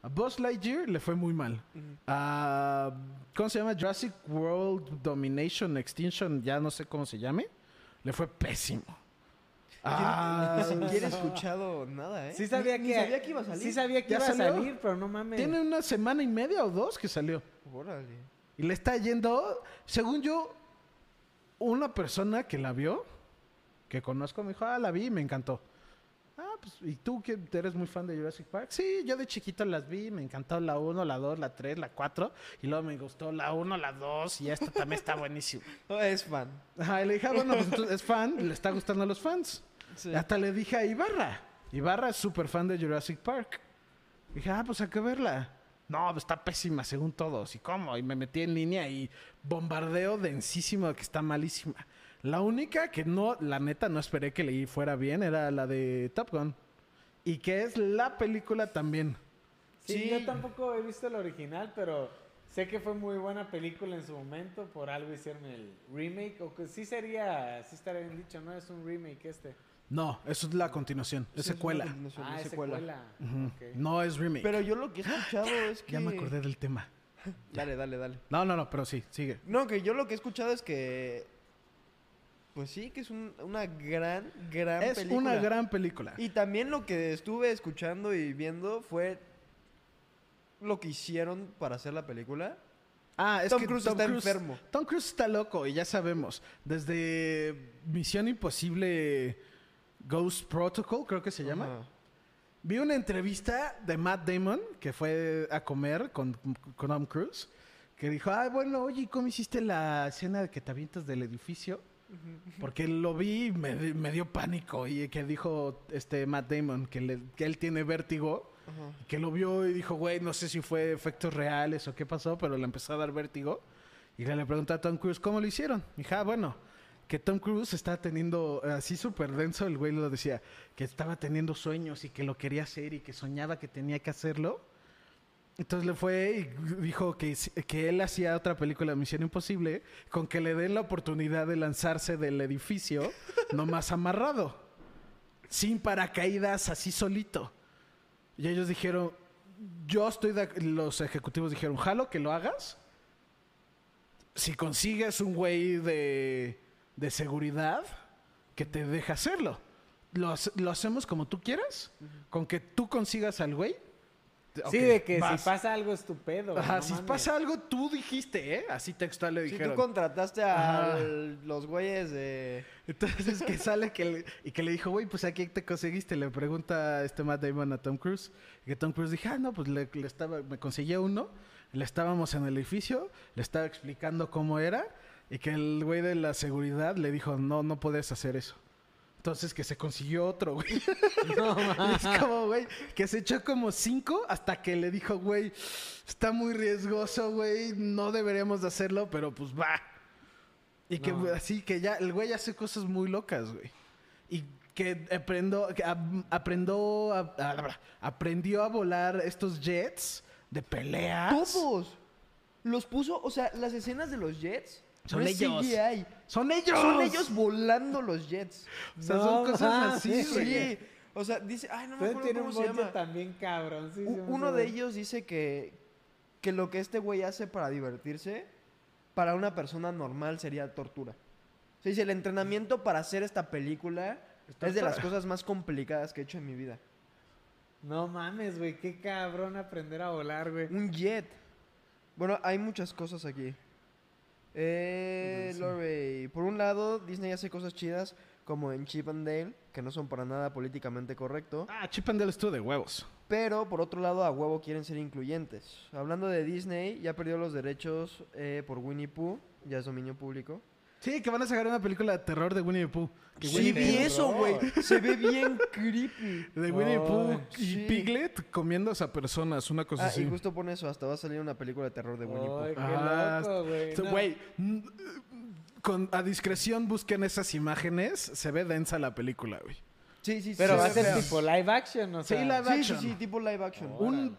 A Buzz Lightyear le fue muy mal. A, ¿Cómo se llama? Jurassic World Domination Extinction, ya no sé cómo se llame. Le fue pésimo. Ah, Ni siquiera he escuchado nada, ¿eh? Sí sabía Ni- que, ni sabía que iba a salir. Sí sabía que ¿Ya iba a salir, pero no mames. Tiene una semana y media o dos que salió. Órale. Y le está yendo, según yo, una persona que la vio, que conozco, me dijo, ah, la vi y me encantó. Pues, ¿y tú que eres muy fan de Jurassic Park? Sí, yo de chiquito las vi, me encantó la 1, la 2, la 3, la 4, y luego me gustó la 1, la 2, y esta también está buenísima. Es fan. Ajá, y le dije, ah, bueno, pues entonces es fan, le está gustando a los fans. Sí. Hasta le dije a Ibarra. Ibarra es súper fan de Jurassic Park. Dije, ah, pues hay que verla. No, pues está pésima según todos. ¿Y cómo? Y me metí en línea y bombardeo densísimo de que está malísima. La única que no, la neta, no esperé que le fuera bien era la de Top Gun. Y que es la película también. Sí, Sí. yo tampoco he visto el original, pero sé que fue muy buena película en su momento. Por algo hicieron el remake. O que sí sería, sí estaría bien dicho, ¿no? Es un remake este. No, eso es la continuación, es Sí, secuela. continuación, Ah, es secuela. No es remake. Pero yo lo que he escuchado es que... Ya me acordé del tema. Dale, dale, dale. No, no, no, pero sí, sigue. No, que yo lo que he escuchado es que... Pues sí, que es un- una gran, gran Es película. una gran película. Y también lo que estuve escuchando y viendo fue lo que hicieron para hacer la película. Ah, es Tom que Cruise está enfermo. Tom Cruise está loco y ya sabemos. Desde Misión Imposible Ghost Protocol, creo que se llama. Vi una entrevista de Matt Damon, que fue a comer con, con Tom Cruise, que dijo, ah, bueno, oye, ¿cómo hiciste la escena de que te avientas del edificio? Porque lo vi y me, di- me dio pánico. Y que dijo este Matt Damon que, le- que él tiene vértigo. Ajá. Que lo vio y dijo, güey, no sé si fue efectos reales o qué pasó, pero le empezó a dar vértigo. Y le preguntó a Tom Cruise, ¿cómo lo hicieron? Y dije, ah, bueno, que Tom Cruise está teniendo, así súper denso, el güey lo decía, que estaba teniendo sueños y que lo quería hacer y que soñaba que tenía que hacerlo. Entonces le fue y dijo que, que él hacía otra película, Misión Imposible, con que le den la oportunidad de lanzarse del edificio, nomás amarrado, sin paracaídas, así solito. Y ellos dijeron, yo estoy de, los ejecutivos dijeron, jalo que lo hagas. Si consigues un güey de, de seguridad que te deja hacerlo. Lo, lo hacemos como tú quieras, con que tú consigas al güey. Sí, de que vas. si pasa algo estupendo. Ajá, no si mames. pasa algo, tú dijiste, ¿eh? Así textual le Si dijeron. tú contrataste a los güeyes de... Entonces que sale que le- y que le dijo, güey, pues aquí te conseguiste. Le pregunta este Matt Damon a Tom Cruise. Y que Tom Cruise dijo, ah, no, pues le, le estaba, me conseguía uno. Le estábamos en el edificio, le estaba explicando cómo era. Y que el güey de la seguridad le dijo, no, no puedes hacer eso. Entonces que se consiguió otro, güey. No, es como, güey, que se echó como cinco hasta que le dijo, güey, está muy riesgoso, güey, no deberíamos de hacerlo, pero pues va. Y que así que ya, el güey hace cosas muy locas, güey. Y que aprendió, que a, a- aprendió a volar estos jets de peleas. Todos. Los puso, o sea, las escenas de los jets. Son no es ellos. CGI. ¡Son ellos! Son ellos volando los jets. O sea, No son cosas así, Sí, güey. O sea, dice, ay, no me acuerdo tiene cómo un se llama. también cabrón. sí, U- sí, Uno de ellos dice que, que lo que este güey hace para divertirse, para una persona normal sería tortura. O sea, dice, el entrenamiento para hacer esta película es de las cosas más complicadas que he hecho en mi vida. No mames, güey. Qué cabrón aprender a volar, güey. Un jet. Bueno, hay muchas cosas aquí. Eh, Lorey, por un lado, Disney hace cosas chidas como en Chip and Dale, que no son para nada políticamente correcto. Ah, Chip and Dale estuvo de huevos. Pero por otro lado, a huevo quieren ser incluyentes. Hablando de Disney, ya perdió los derechos eh, por Winnie Pooh, ya es dominio público. Sí, que van a sacar una película de terror de Winnie the Pooh. Que Sí, Winnie vi the Pooh- eso, güey. Se ve bien creepy. De Winnie the Pooh y sí. Piglet comiéndose a personas, una cosa Ah, así. y justo pone eso, hasta va a salir una película de terror de Winnie Pooh. Ay, qué Ah, loco, güey. No. Güey, con, a discreción busquen esas imágenes. Se ve densa la película, güey. Sí, sí, sí. Pero va a ser feo. tipo live action, o Sí, sea. live Sí, sí, action. sí, tipo live action. Oh. Un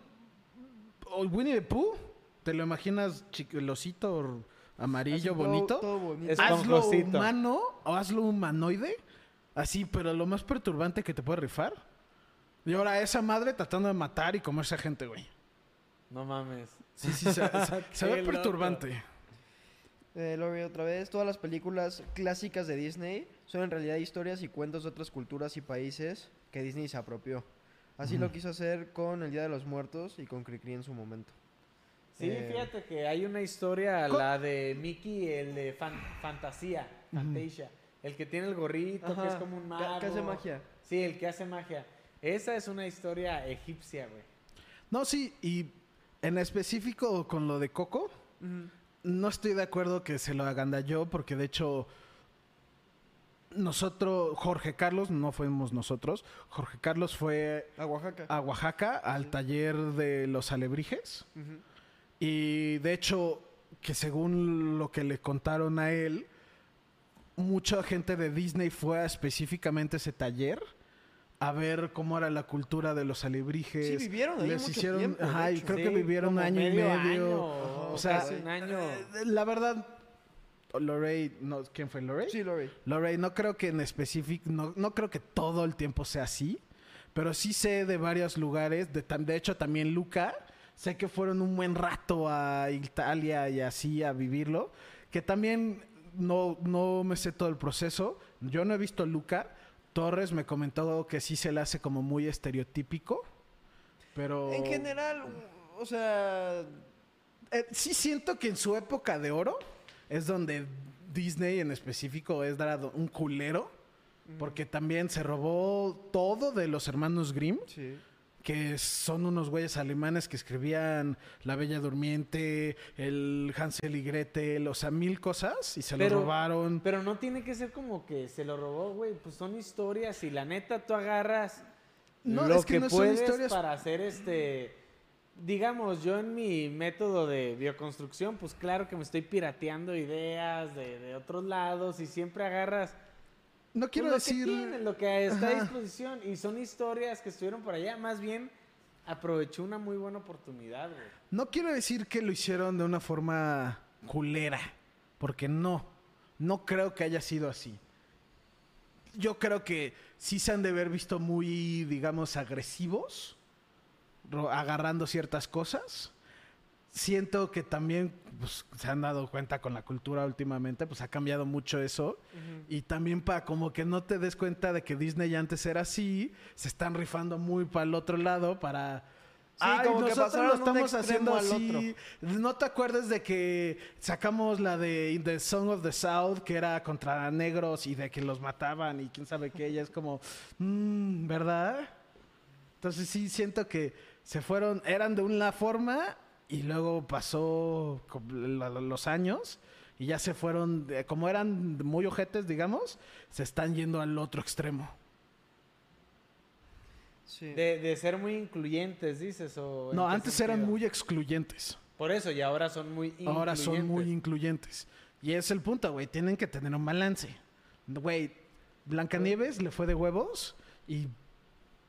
Winnie the Pooh, ¿te lo imaginas el osito amarillo todo- bonito? todo bonito. Es hazlo humano o hazlo humanoide. Así, pero lo más perturbante que te puede rifar. Y ahora esa madre tratando de matar y comerse a gente, güey. No mames. Sí, sí, se, se- se Qué ve loco. perturbante. Eh, Lori otra vez. Todas las películas clásicas de Disney son en realidad historias y cuentos de otras culturas y países que Disney se apropió. Así lo quiso hacer con El Día de los Muertos y con Cricri en su momento. Sí, Eh, fíjate que hay una historia, la de Mickey, el de fan- Fantasía, Fantasia. El que tiene el gorrito, que es como un mago. que hace magia. Sí, el que hace magia. Esa es una historia egipcia, güey. No, sí, y en específico con lo de Coco, no estoy de acuerdo que se lo agandalló, porque de hecho, nosotros, Jorge Carlos, no fuimos nosotros, Jorge Carlos fue A Oaxaca. a Oaxaca al taller de los alebrijes. Ujú. Y de hecho, que según lo que le contaron a él, mucha gente de Disney fue a específicamente ese taller a ver cómo era la cultura de los alebrijes. Sí, vivieron ahí Les mucho hicieron, tiempo, ajá, y creo que vivieron como año y medio año, o sea, casi un año. eh, la verdad, Lorray, no, ¿quién fue Lorray? Sí, Lori. Lorray, no creo que en específico, no, no creo que todo el tiempo sea así, pero sí sé de varios lugares, de, de hecho también Luca, sé que fueron un buen rato a Italia y así a vivirlo, que también no, no me sé todo el proceso, yo no he visto Luca, Torres me comentó que sí se le hace como muy estereotípico, pero... En general, o sea, Eh, sí siento que en su época de oro es donde Disney en específico es dado un culero. Porque también se robó todo de los hermanos Grimm, sí. Que son unos güeyes alemanes que escribían La Bella Durmiente, el Hansel y Gretel, o sea, mil cosas, y se Pero- lo robaron. Pero no tiene que ser como que se lo robó, güey. Pues son historias y la neta tú agarras No, lo es que que, no son puedes historias- para hacer este... Digamos, yo en mi método de bioconstrucción, pues claro que me estoy pirateando ideas de, de otros lados y siempre agarras no pues, quiero lo decir... que lo que está a Ajá. disposición. Y son historias que estuvieron por allá. Más bien, aprovechó una muy buena oportunidad, güey. No quiero decir que lo hicieron de una forma culera, porque no, no creo que haya sido así. Yo creo que sí se han de haber visto muy, digamos, agresivos, agarrando ciertas cosas. Siento que también pues, se han dado cuenta con la cultura últimamente, pues ha cambiado mucho eso. Y también para como que no te des cuenta de que Disney antes era así, se están rifando muy para el otro lado para... Sí, como que nosotros pasaron lo estamos haciendo así. No te acuerdas de que sacamos la de In the Song of the South, que era contra negros y de que los mataban y quién sabe qué. Ella es como, mm, ¿verdad? Entonces sí siento que se fueron, eran de una forma y luego pasó los años y ya se fueron, de- como eran muy ojetes, digamos, se están yendo al otro extremo. Sí. De, de ser muy incluyentes, dices. O ¿en No, antes eran muy excluyentes. Por eso, y ahora son muy incluyentes. Ahora son muy incluyentes. Y es el punto, güey. Tienen que tener un balance. Güey, Blancanieves le fue de huevos y,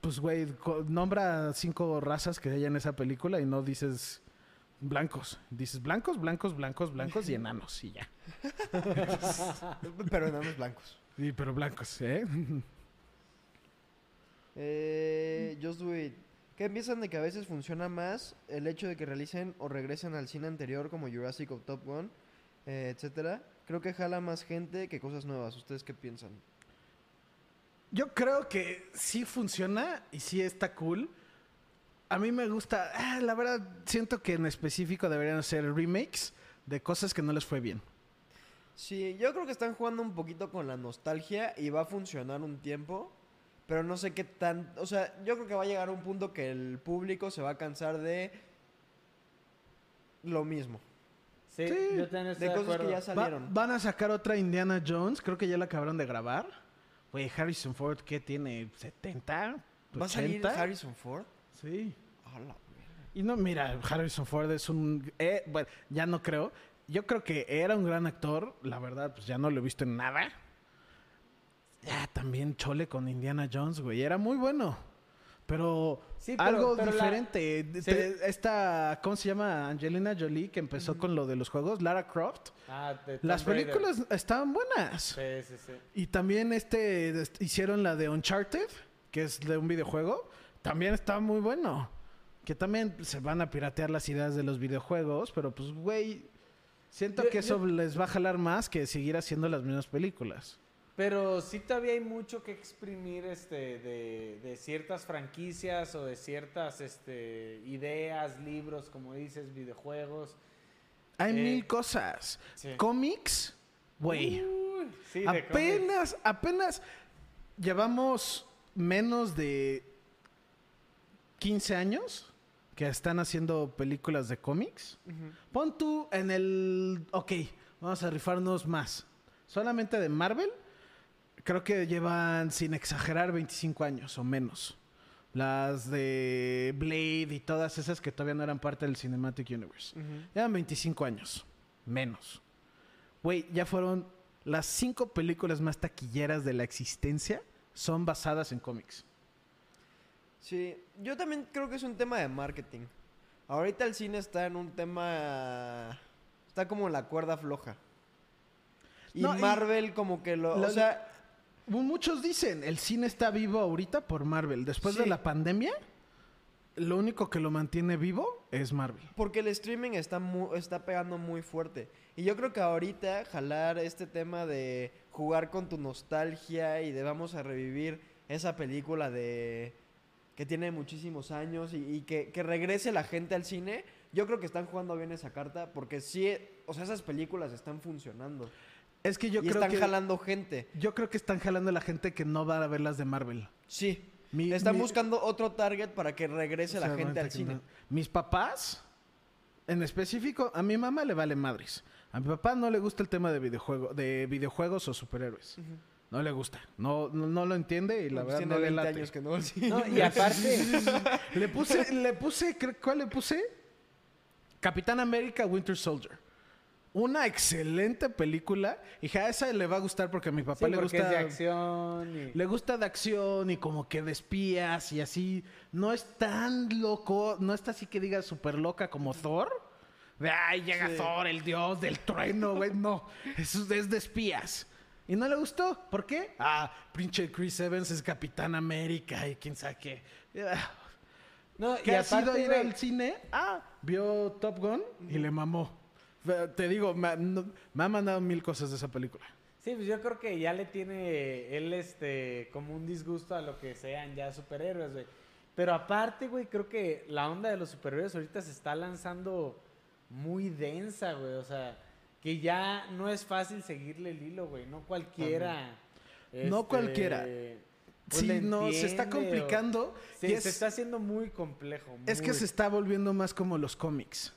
pues, güey, nombra cinco razas que hay en esa película y no dices blancos. Dices blancos, blancos, blancos, blancos y enanos y ya. Pero enanos blancos. Sí, pero blancos, ¿eh? Eh, Just Do It. ¿Qué piensan de que a veces funciona más el hecho de que realicen o regresen al cine anterior como Jurassic o Top Gun, eh, etcétera? Creo que jala más gente que cosas nuevas. ¿Ustedes qué piensan? Yo creo que sí funciona y sí está cool. A mí me gusta, ah, la verdad, siento que en específico deberían ser remakes de cosas que no les fue bien. Sí, yo creo que están jugando un poquito con la nostalgia y va a funcionar un tiempo, pero no sé qué tan... O sea, yo creo que va a llegar a un punto que el público se va a cansar de lo mismo. Sí, Sí, yo también estoy De de, cosas que ya Va- salieron. van a sacar otra Indiana Jones, creo que ya la acabaron de grabar. Güey, Harrison Ford, ¿qué tiene? ¿70? ¿Va a salir 80? Harrison Ford? Sí. Y no, mira, Harrison Ford es un... eh, bueno, ya no creo. Yo creo que era un gran actor. La verdad, pues ya no lo he visto en nada. Ya, también Chole con Indiana Jones, güey. Era muy bueno. Pero, Sí, pero- algo pero la- diferente. Sí. Esta, ¿cómo se llama? Angelina Jolie, que empezó con lo de los juegos. Lara Croft. Ah, de Las Raider. películas estaban buenas. Sí, sí, sí. Y también este est- hicieron la de Uncharted, que es de un videojuego. También está muy bueno. Que también se van a piratear las ideas de los videojuegos, pero pues, güey, Siento Yo- que eso yo- les va a jalar más que seguir haciendo las mismas películas. Pero sí todavía hay mucho que exprimir este, de, de ciertas franquicias o de ciertas este, ideas, libros, como dices, videojuegos. Hay Eh, mil cosas. sí. Cómics, güey. Uy, sí, de apenas, apenas llevamos menos de 15 años que están haciendo películas de cómics. Pon tú en el... Ok, vamos a rifarnos más. Solamente de Marvel, creo que llevan, sin exagerar, 25 años o menos. Las de Blade y todas esas que todavía no eran parte del Cinematic Universe. Llevan 25 años. Menos. Güey, ya fueron las cinco películas más taquilleras de la existencia son basadas en cómics. Sí, yo también creo que es un tema de marketing. Ahorita el cine está en un tema... Está como en la cuerda floja. Y No, y- Marvel como que lo... O sea, Muchos dicen, el cine está vivo ahorita por Marvel. Después de la pandemia, lo único que lo mantiene vivo es Marvel. porque el streaming está, mu- está pegando muy fuerte. Y yo creo que ahorita jalar este tema de jugar con tu nostalgia y de vamos a revivir esa película de que tiene muchísimos años y, y que, que regrese la gente al cine, yo creo que están jugando bien esa carta porque sí, o sea, esas películas están funcionando. Es que yo y creo están que jalando gente. yo creo que están jalando a la gente que no va a ver las de Marvel. Sí. Mi- están mi- buscando otro target para que regrese O sea, la gente al cine. no. Mis papás, en específico, a mi mamá le vale madres. A mi papá no le gusta el tema de videojuego, de videojuegos o superhéroes. No le gusta. No, no, no lo entiende y la pues verdad tiene no le 20 late. años que no va al cine. No, y aparte, Le puse, le puse, ¿cuál le puse? Capitán América Winter Soldier. Una excelente película. Y dije, a esa le va a gustar porque a mi papá sí, le gusta. es de acción. y- Le gusta de acción y como que de espías y así. No es tan loco, no está así que diga súper loca como Thor. De, ay, llega Sí. Thor, el dios del trueno, güey. No, eso es de espías. Y no le gustó. ¿Por qué? Ah, pinche Chris Evans es Capitán América y quién sabe qué. No, ¿Qué y ha sido ir al cine? Ah, vio Top Gun y le mamó. Te digo, me, no- me ha mandado mil cosas de esa película. Sí, pues yo creo que ya le tiene él este como un disgusto a lo que sean ya superhéroes, güey. Pero aparte, güey, creo que la onda de los superhéroes ahorita se está lanzando muy densa, güey. O sea, que ya no es fácil seguirle el hilo, güey. No cualquiera. No este, cualquiera. pues, sí, no, se está complicando. Sí, y es, se está haciendo muy complejo. es que se está volviendo más como los cómics.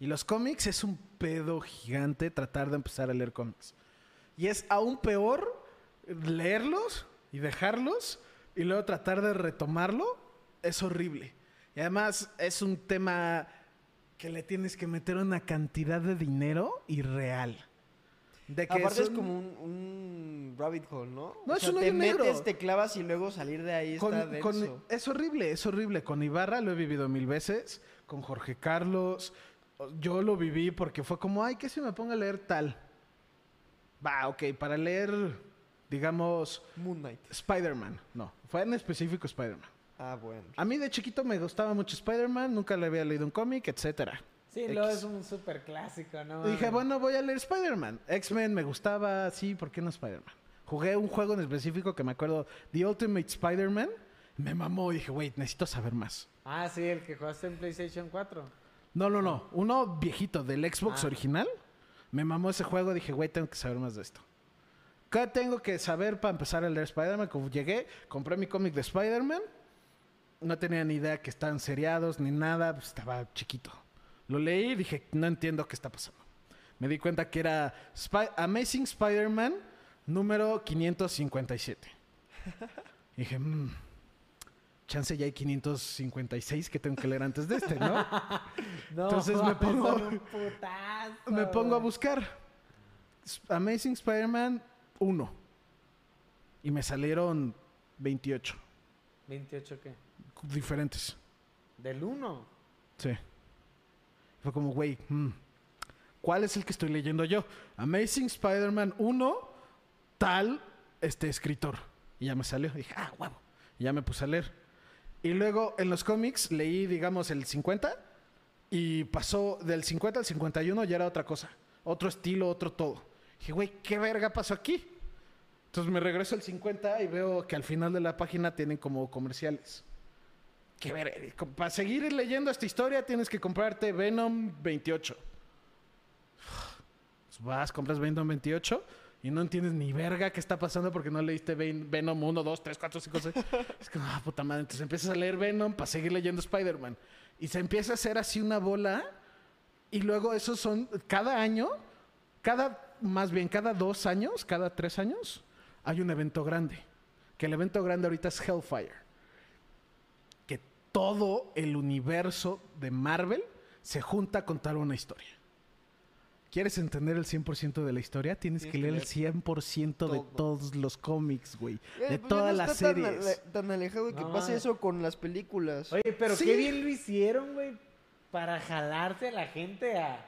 Y los cómics es un pedo gigante tratar de empezar a leer cómics. Y es aún peor leerlos y dejarlos y luego tratar de retomarlo. Es horrible. Y además es un tema que le tienes que meter una cantidad de dinero irreal. De que Aparte es como un, un rabbit hole, ¿no? No, O es sea, un te negro. metes, te clavas y luego salir de ahí Con- está con- denso. es horrible, es horrible. Con Ibarra lo he vivido mil veces. Con Jorge Carlos. Yo lo viví porque fue como, ay, ¿qué si me pongo a leer tal? Va, ok, para leer, digamos, Moon Knight. Spider-Man. No, fue en específico Spider-Man. Ah, bueno. A mí de chiquito me gustaba mucho Spider-Man, nunca le había leído un cómic, etcétera. Sí, X. es un super clásico, ¿no? Y dije, bueno, voy a leer Spider-Man. X-Men me gustaba, sí, ¿por qué no Spider-Man? Jugué un juego en específico que me acuerdo, The Ultimate Spider-Man. Me mamó y dije, wait, necesito saber más. Ah, sí, el que jugaste en PlayStation 4. No, no, no. Uno viejito del Xbox Ah. original. Me mamó ese juego. Dije, güey, tengo que saber más de esto. ¿Qué tengo que saber para empezar a leer Spider-Man? Llegué, compré mi cómic de Spider-Man. No tenía ni idea que estaban seriados ni nada. pues, estaba chiquito. Lo leí y dije, no entiendo qué está pasando. Me di cuenta que era Spy- Amazing Spider-Man número 557. Y dije, mmm, chance ya hay 556 que tengo que leer antes de este, ¿no? No, Entonces me pongo- putazo, me pongo a buscar Amazing Spider-Man 1 y me salieron 28 ¿28 qué? Diferentes. ¿Del 1? Sí. Fue como, güey, mm, ¿cuál es el que estoy leyendo yo? Amazing Spider-Man 1, tal este escritor. Y ya me salió. Dije, ah, huevo. Y ya me puse a leer. Y luego en los cómics leí, digamos, el 50 y pasó del 50 al 51 ya era otra cosa. Otro estilo, otro todo. Dije, güey, ¿qué verga pasó aquí? Entonces me regreso al 50 y veo que al final de la página tienen como comerciales. ¿Qué verga? Para seguir leyendo esta historia tienes que comprarte Venom 28. Pues vas, compras Venom 28 y no entiendes ni verga qué está pasando porque no leíste Ven- Venom 1, 2, 3, 4, 5, 6. Es como, ah, puta madre. Entonces empiezas a leer Venom para seguir leyendo Spider-Man. Y se empieza a hacer así una bola. Y luego esos son, cada año, cada, más bien cada dos años, cada tres años, hay un evento grande. Que el evento grande ahorita es Hellfire. Que todo el universo de Marvel se junta a contar una historia. ¿Quieres entender el 100% de la historia? Tienes, Tienes que que leer el 100% de todo. todos los cómics, güey. Eh, De pues todas no las está tan series. ale- Tan, alejado de que No, pase mames. eso con las películas. Oye, pero Sí. qué bien lo hicieron, güey, para jalarse a la gente a,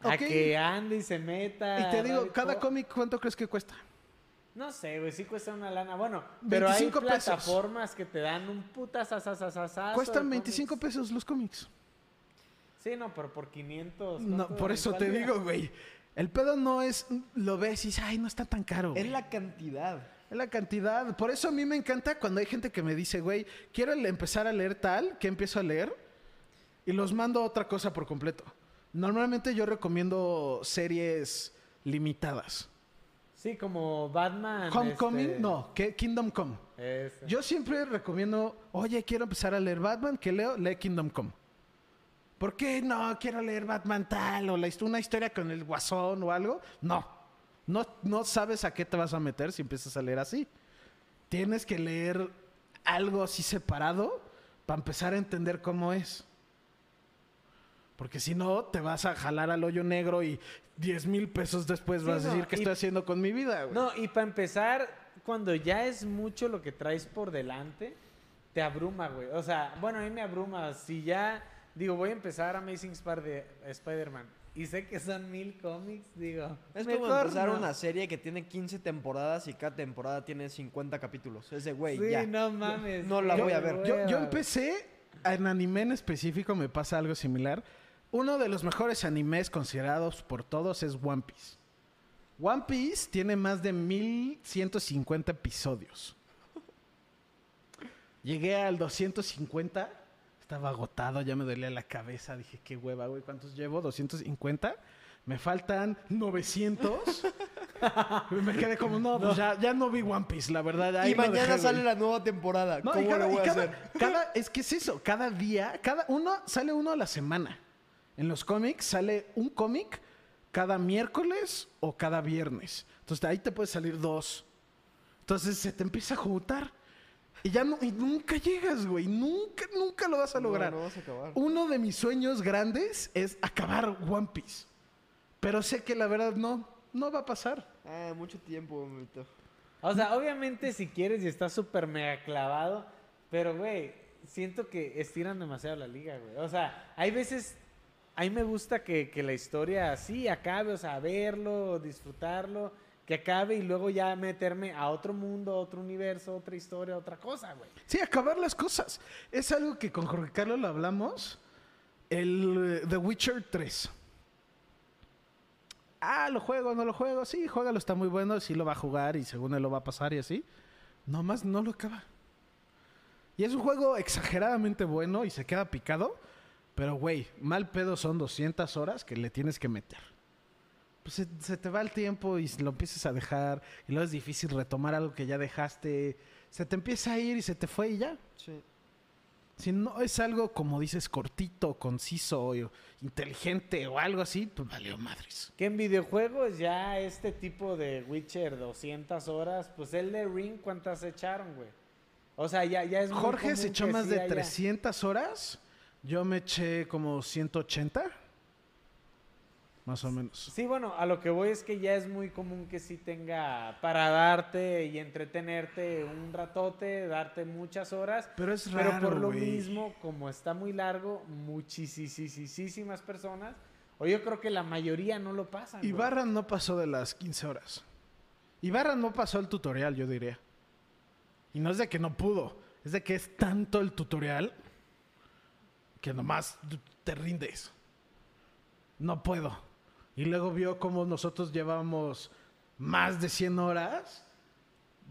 a que ande y se meta. Y te digo, cada cómic, ¿cuánto crees que cuesta? No sé, güey, sí cuesta una lana. Bueno, pero hay 25 pesos. plataformas que te dan un putazazazazazazo Cuestan de 25 cómics. pesos los cómics. Sí, no, pero por 500. No, por ¿En eso te día? digo, güey. El pedo no es, lo ves y dices, ay, no está tan caro. es güey". la cantidad. Es la cantidad. Por eso a mí me encanta cuando hay gente que me dice, güey, quiero empezar a leer tal, que empiezo a leer y los mando a otra cosa por completo. Normalmente yo recomiendo series limitadas. Sí, como Batman. Homecoming, este, no, que Kingdom Come. ese. Yo siempre recomiendo, oye, quiero empezar a leer Batman, que leo? Lee Kingdom Come. ¿Por qué no quiero leer Batman tal o la una historia con el guasón o algo? No. no. No sabes a qué te vas a meter si empiezas a leer así. Tienes que leer algo así separado para empezar a entender cómo es. Porque si no, te vas a jalar al hoyo negro y 10 mil pesos después Sí, vas a decir qué y- estoy haciendo con mi vida. güey?" No, y para empezar, cuando ya es mucho lo que traes por delante, te abruma, güey. O sea, bueno, a mí me abruma. Si ya, digo, voy a empezar Amazing Spider-Man y sé que son mil cómics, digo. Es como mejor empezar no. una serie que tiene 15 temporadas y cada temporada tiene 50 capítulos. Es de, güey, Sí, ya. no mames. No la voy a ver. Yo, hueva, yo empecé en anime en específico, me pasa algo similar. Uno de los mejores animes considerados por todos es One Piece. One Piece tiene más de 1150 episodios. Llegué al 250, estaba agotado, ya me dolía la cabeza. Dije, qué hueva, güey, ¿cuántos llevo? 250. Me faltan 900. me quedé como, no, pues ya, ya no vi One Piece, la verdad. ahí Y lo mañana dejé, güey. sale la nueva temporada. No, y ¿Cómo cada- le voy y a cada- hacer? cada- es que es eso, cada día, cada uno sale uno a la semana. En los cómics sale un cómic cada miércoles o cada viernes. Entonces de ahí te puede salir dos. Entonces se te empieza a juntar. Y ya no, y nunca llegas, güey. Nunca, nunca lo vas a No, lograr. no vas a acabar. Uno de mis sueños grandes es acabar One Piece. Pero sé que la verdad no, no va a pasar. Ah, mucho tiempo, Mito. O sea, obviamente si quieres y estás súper mega clavado, pero güey, siento que estiran demasiado la liga, güey. O sea, hay veces, a mí me gusta que, la historia así acabe, o sea, verlo, disfrutarlo, que acabe y luego ya meterme a otro mundo, otro universo, otra historia, otra cosa, güey. Sí, acabar las cosas. Es algo que con Jorge Carlos lo hablamos. El eh, The Witcher 3. Ah, lo juego, no lo juego. Sí, juégalo, está muy bueno. Sí lo va a jugar y según él lo va a pasar y así. Nomás no lo acaba. Y es un juego exageradamente bueno y se queda picado. Pero, güey, mal pedo son 200 horas que le tienes que meter. Pues se, se te va el tiempo y lo empiezas a dejar. Y luego es difícil retomar algo que ya dejaste. Se te empieza a ir y se te fue y ya. Sí. Si no es algo, como dices, cortito, conciso, o inteligente o algo así, pues valió madres. Que en videojuegos ya este tipo de Witcher 200 horas, pues el de Ring, ¿cuántas echaron, güey? O sea, ya, ya es muy Jorge se echó que más sí de 300 horas. Yo me eché como 180. Más o menos. Sí, bueno, a lo que voy es que ya es muy común que sí tenga para darte y entretenerte un ratote, darte muchas horas. Pero es Pero raro, por lo mismo, como está muy largo, muchísimas personas, o yo creo que la mayoría no lo pasan. Ibarra no pasó de las 15 horas. Ibarra no pasó el tutorial, yo diría. Y no es de que no pudo, es de que es tanto el tutorial que nomás te rindes. No puedo. y luego vio cómo nosotros llevamos más de 100 horas,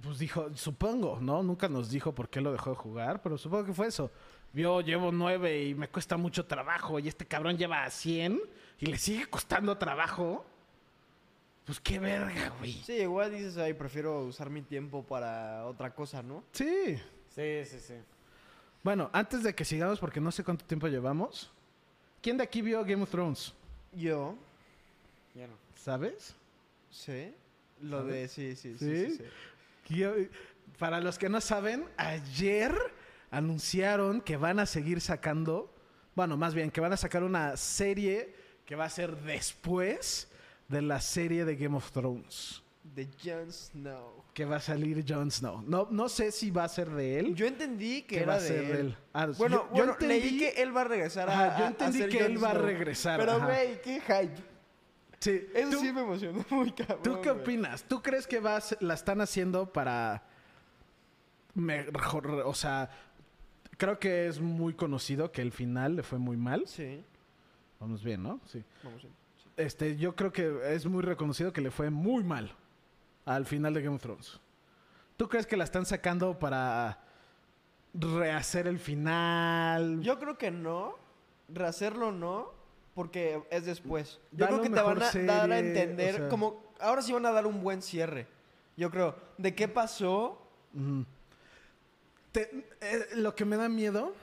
pues dijo, supongo, ¿no? Nunca nos dijo por qué lo dejó de jugar, pero supongo que fue eso. Vio, llevo 9 y me cuesta mucho trabajo y este cabrón lleva 100 y le sigue costando trabajo. Pues qué verga, güey. Sí, igual dices, ay, prefiero usar mi tiempo para otra cosa, ¿no? Sí. Sí, sí, sí. Bueno, antes de que sigamos, porque no sé cuánto tiempo llevamos. ¿Quién de aquí vio Game of Thrones? Yo, Ya no. ¿Sabes? sí. Lo ¿Sabes? de, sí, sí, sí, ¿Sí? sí, sí. Yo- para los que no saben, ayer anunciaron que van a seguir sacando, bueno, más bien que van a sacar una serie que va a ser después de la serie de Game of Thrones, De Jon Snow. que va a salir Jon Snow. No, no sé si va a ser de él. Yo entendí que que era va a ser de él. él. Ah, Bueno, yo- yo bueno, leí entendí- que él va a regresar a, Ajá, yo a entendí que Jon él va a regresar, Pero, güey, qué hype. Sí, Eso ¿tú- sí me emocionó muy cabrón. ¿Tú qué opinas? ¿Tú crees que va a ser- la están haciendo para mejor, o sea, creo que es muy conocido que el final le fue muy mal. Sí, Vamos bien, ¿no? Sí. vamos bien. sí. Este, yo creo que es muy reconocido que le fue muy mal al final de Game of Thrones. ¿Tú crees que la están sacando para rehacer el final? Yo creo que no. Rehacerlo no. Porque es después. Yo Dale creo que te van a dar a entender. o sea. Como. Ahora sí van a dar un buen cierre. Yo creo. ¿De qué pasó? Te- eh, lo que me da miedo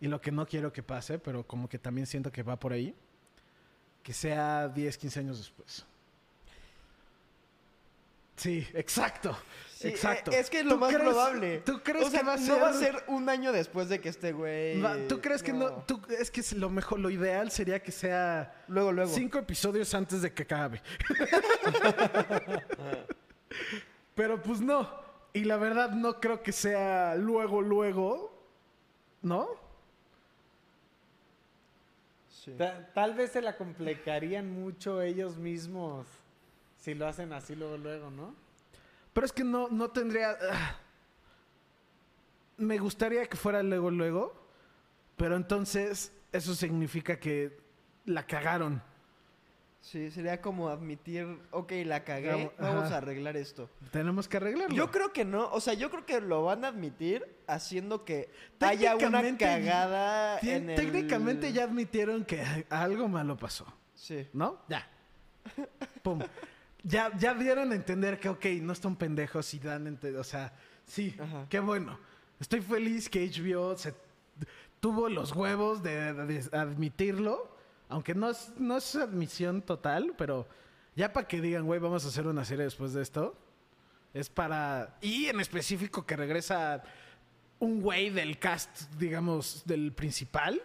y lo que no quiero que pase, pero como que también siento que va por ahí, que sea 10, 15 años después. Sí, exacto. Sí, exacto. eh, Es que es ¿Tú lo más crees- probable. ¿Tú crees O sea, que va a ser, no va a ser un año después de que este güey. va- ¿Tú crees que no? tú- es que es lo mejor, lo ideal sería que sea Luego, luego. cinco episodios antes de que acabe. Pero pues no. Y la verdad no creo que sea luego, luego. ¿No? Sí. Ta- tal vez se la complicarían mucho ellos mismos si lo hacen así luego, luego, ¿no? Pero es que no, no tendría. ah. me gustaría que fuera luego, luego. Pero entonces eso significa que la cagaron. Sí, sería como admitir, ok, la cagué, Vamos, a arreglar esto. Tenemos que arreglarlo. Yo creo que no, o sea, yo creo que lo van a admitir haciendo que haya una cagada en el... Técnicamente ya admitieron que algo malo pasó. Sí. ¿No? Ya. Pum. Ya, ya dieron a entender que, ok, no están pendejos y dan, o sea, sí, Ajá. qué bueno. Estoy feliz que HBO se tuvo los huevos de, de admitirlo, aunque no es, no es admisión total, pero ya para que digan, güey, vamos a hacer una serie después de esto, es para... Y en específico que regresa un güey del cast, digamos, del principal,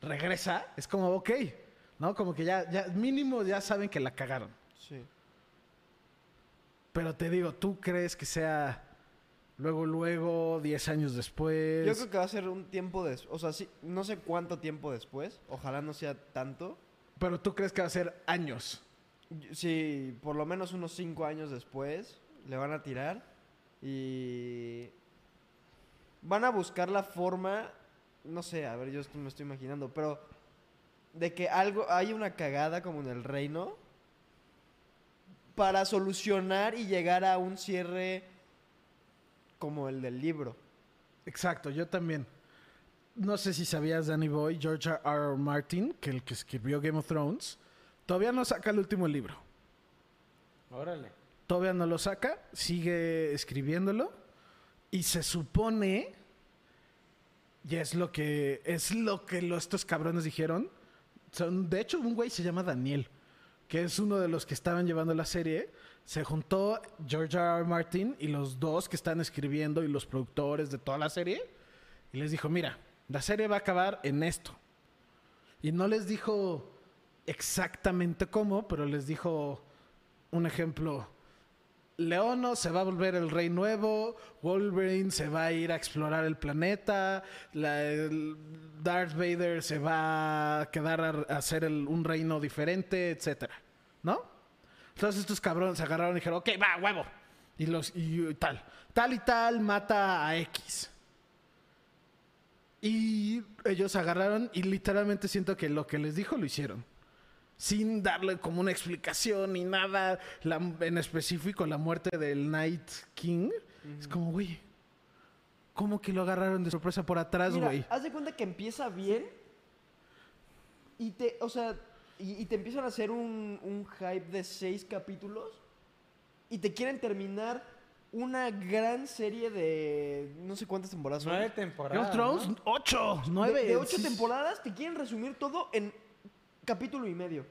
regresa, es como, ok, ¿no? Como que ya, ya mínimo ya saben que la cagaron. Sí. Pero te digo, ¿tú crees que sea luego, luego, 10 años después? Yo creo que va a ser un tiempo después, o sea, sí, no sé cuánto tiempo después, ojalá no sea tanto. Pero tú crees que va a ser años. Sí, por lo menos unos cinco años después le van a tirar y van a buscar la forma, no sé, a ver, yo esto me estoy imaginando, pero de que algo, hay una cagada como en el reino para solucionar y llegar a un cierre como el del libro. Exacto, yo también. No sé si sabías, Danny Boy, George R. R. Martin, que el que escribió Game of Thrones, todavía no saca el último libro. Órale. Todavía no lo saca, sigue escribiéndolo y se supone y es lo que es lo que los, estos cabrones dijeron. Son, de hecho, un güey se llama Daniel, que es uno de los que estaban llevando la serie. Se juntó George R. R. Martin y los dos que están escribiendo y los productores de toda la serie y les dijo, mira, la serie va a acabar en esto. Y no les dijo exactamente cómo, pero les dijo un ejemplo. Leono se va a volver el rey nuevo, Wolverine se va a ir a explorar el planeta, Darth Vader se va a quedar a, hacer un reino diferente, etcétera, ¿no? Entonces estos cabrones se agarraron y dijeron, ok, va, huevo. Y, los, y tal, tal y tal mata a X. Y ellos agarraron y literalmente siento que lo que les dijo lo hicieron. Sin darle como una explicación ni nada, la- en específico la muerte del Night King. Es como, güey, ¿cómo que lo agarraron de sorpresa por atrás, güey? haz de cuenta que empieza bien y te, o sea, y, y te empiezan a hacer un, un hype de seis capítulos y te quieren terminar una gran serie de no sé cuántas temporadas son. Nueve Game temporadas. of Thrones, ¿no? ocho, De- nueve. De, ocho sí. temporadas te quieren resumir todo en capítulo y medio.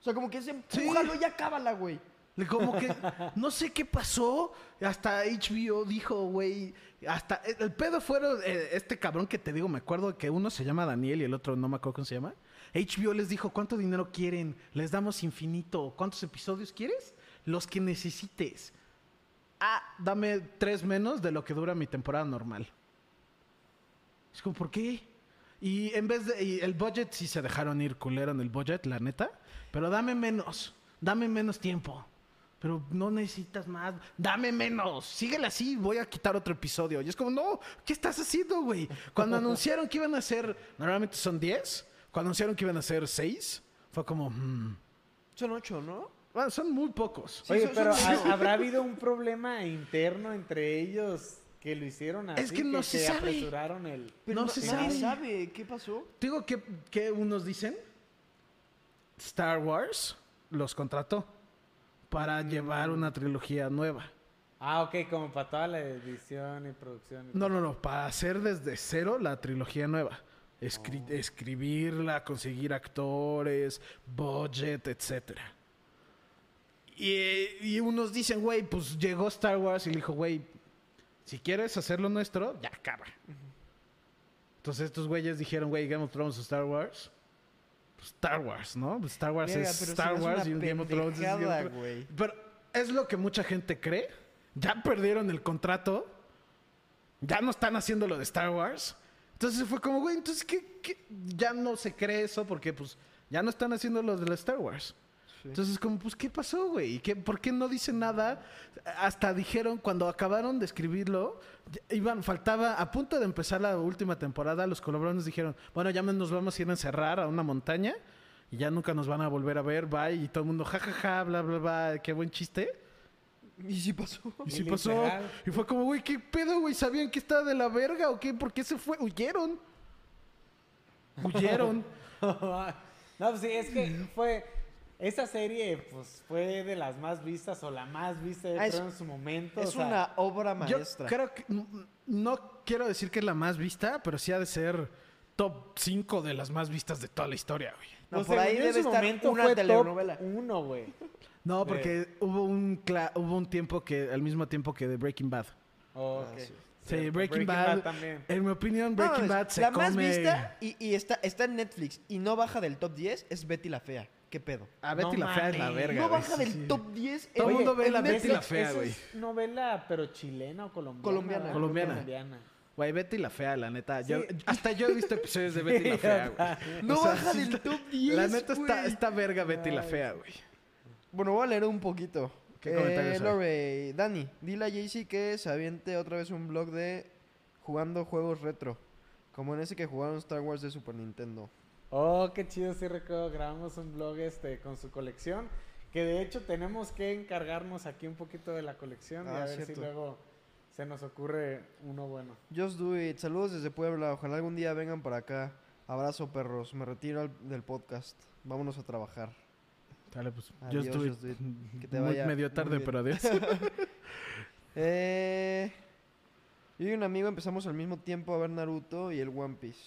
O sea, como que ese empújalo y acábala, güey. Como que no sé qué pasó. Hasta HBO dijo, güey. Hasta el pedo fueron eh, este cabrón que te digo, me acuerdo que uno se llama Daniel y el otro no me acuerdo cómo se llama. HBO les dijo, ¿cuánto dinero quieren? Les damos infinito. ¿Cuántos episodios quieres? Los que necesites. Ah, dame tres menos de lo que dura mi temporada normal. Es como, ¿por qué? Y en vez de. y el budget sí se dejaron ir culero en el budget, la neta. Pero dame menos. Dame menos tiempo. Pero no necesitas más. Dame menos. Síguele así. Voy a quitar otro episodio. Y es como, no, ¿qué estás haciendo, güey? Cuando anunciaron que iban a hacer. Normalmente son 10. Cuando anunciaron que iban a ser 6, fue como. hmm. Son ocho, ¿no? Bueno, son muy pocos. Sí, Oye, son- pero son ¿ha- ocho. ¿habrá habido un problema interno entre ellos que lo hicieron así? Es que no se sabe. apresuraron el... Pero No no, se nadie sabe. sabe qué pasó. Te Digo que, que unos dicen. Star Wars los contrató para llevar una trilogía nueva. Ah, ok, como para toda la edición y producción. y No, todo. no, no, para hacer desde cero la trilogía nueva. Escri- Escribirla, conseguir actores, budget, etcétera. Y, y unos dicen, güey, pues llegó Star Wars y le dijo, güey, si quieres hacerlo nuestro, ya acaba. Entonces estos güeyes dijeron, güey, Game of Thrones o Star Wars. Pues Star Wars, ¿no? Pues Star Wars es Star Wars y un Game of Thrones es Game of Thrones. Pero es lo que mucha gente cree. Ya perdieron el contrato. Ya no están haciendo lo de Star Wars. Entonces fue como, güey, entonces ¿qué, qué? ya no se cree eso porque pues ya no están haciendo lo de la Star Wars. Sí. Entonces como, pues ¿qué pasó, güey? ¿Y qué, ¿Por qué no dicen nada? Hasta dijeron, cuando acabaron de escribirlo, iban, faltaba, a punto de empezar la última temporada, los colaboradores dijeron, bueno, ya nos vamos a ir a encerrar a una montaña y ya nunca nos van a volver a ver, bye. Y todo el mundo, jajaja, bla, bla, bla, qué buen chiste. ¿Y sí pasó? Y sí pasó. literal. Y fue como, güey, ¿qué pedo, güey? ¿Sabían que estaba de la verga o qué? ¿Por qué se fue? Huyeron. Huyeron. no, pues sí, es que fue... Esa serie, pues, fue de las más vistas o la más vista de Ah, es- en su momento. Es o sea, una obra Yo maestra. creo que. No quiero decir que es la más vista, pero sí ha de ser top 5 de las más vistas de toda la historia, güey. No, pues, por ahí yo, debe estar una fue top telenovela. Uno, güey. No, porque hubo un cla- hubo un tiempo que, al mismo tiempo que de Breaking Bad. Oh, Ah, sí. Sí, Breaking, Bad. también. En mi opinión, Breaking Bad se la come. más vista y, y está, está en Netflix y no baja del top 10 es Betty la Fea. ¿Qué pedo? A Betty No la fea es la verga. no baja sí, del sí. top 10 Todo el mundo ve la Betty la fea, güey. es novela, pero chilena o colombiana. Colombiana. ¿verdad? Colombiana. Colombiana. Güey, Betty la fea, la neta. Yo- hasta yo he visto episodios de Betty la fea, güey. No O sea, baja sí del top 10. La neta está, está verga Betty la Ay, fea, güey. Bueno, voy a leer un poquito. Lore, Dani, dile a Jaycee que se aviente otra vez un blog de jugando juegos retro. Como en ese que jugaron Star Wars de Super Nintendo. Oh, qué chido, sí recuerdo, grabamos un blog este con su colección, que de hecho tenemos que encargarnos aquí un poquito de la colección y Ah, a ver si luego se nos ocurre uno bueno. Just do it. Saludos desde Puebla. Ojalá algún día vengan para acá. Abrazo, perros. Me retiro al- del podcast. Vámonos a trabajar. Dale, pues. Adiós, just do it. Que te Muy- vaya medio tarde, pero adiós. Eh, yo y un amigo empezamos al mismo tiempo a ver Naruto y el One Piece.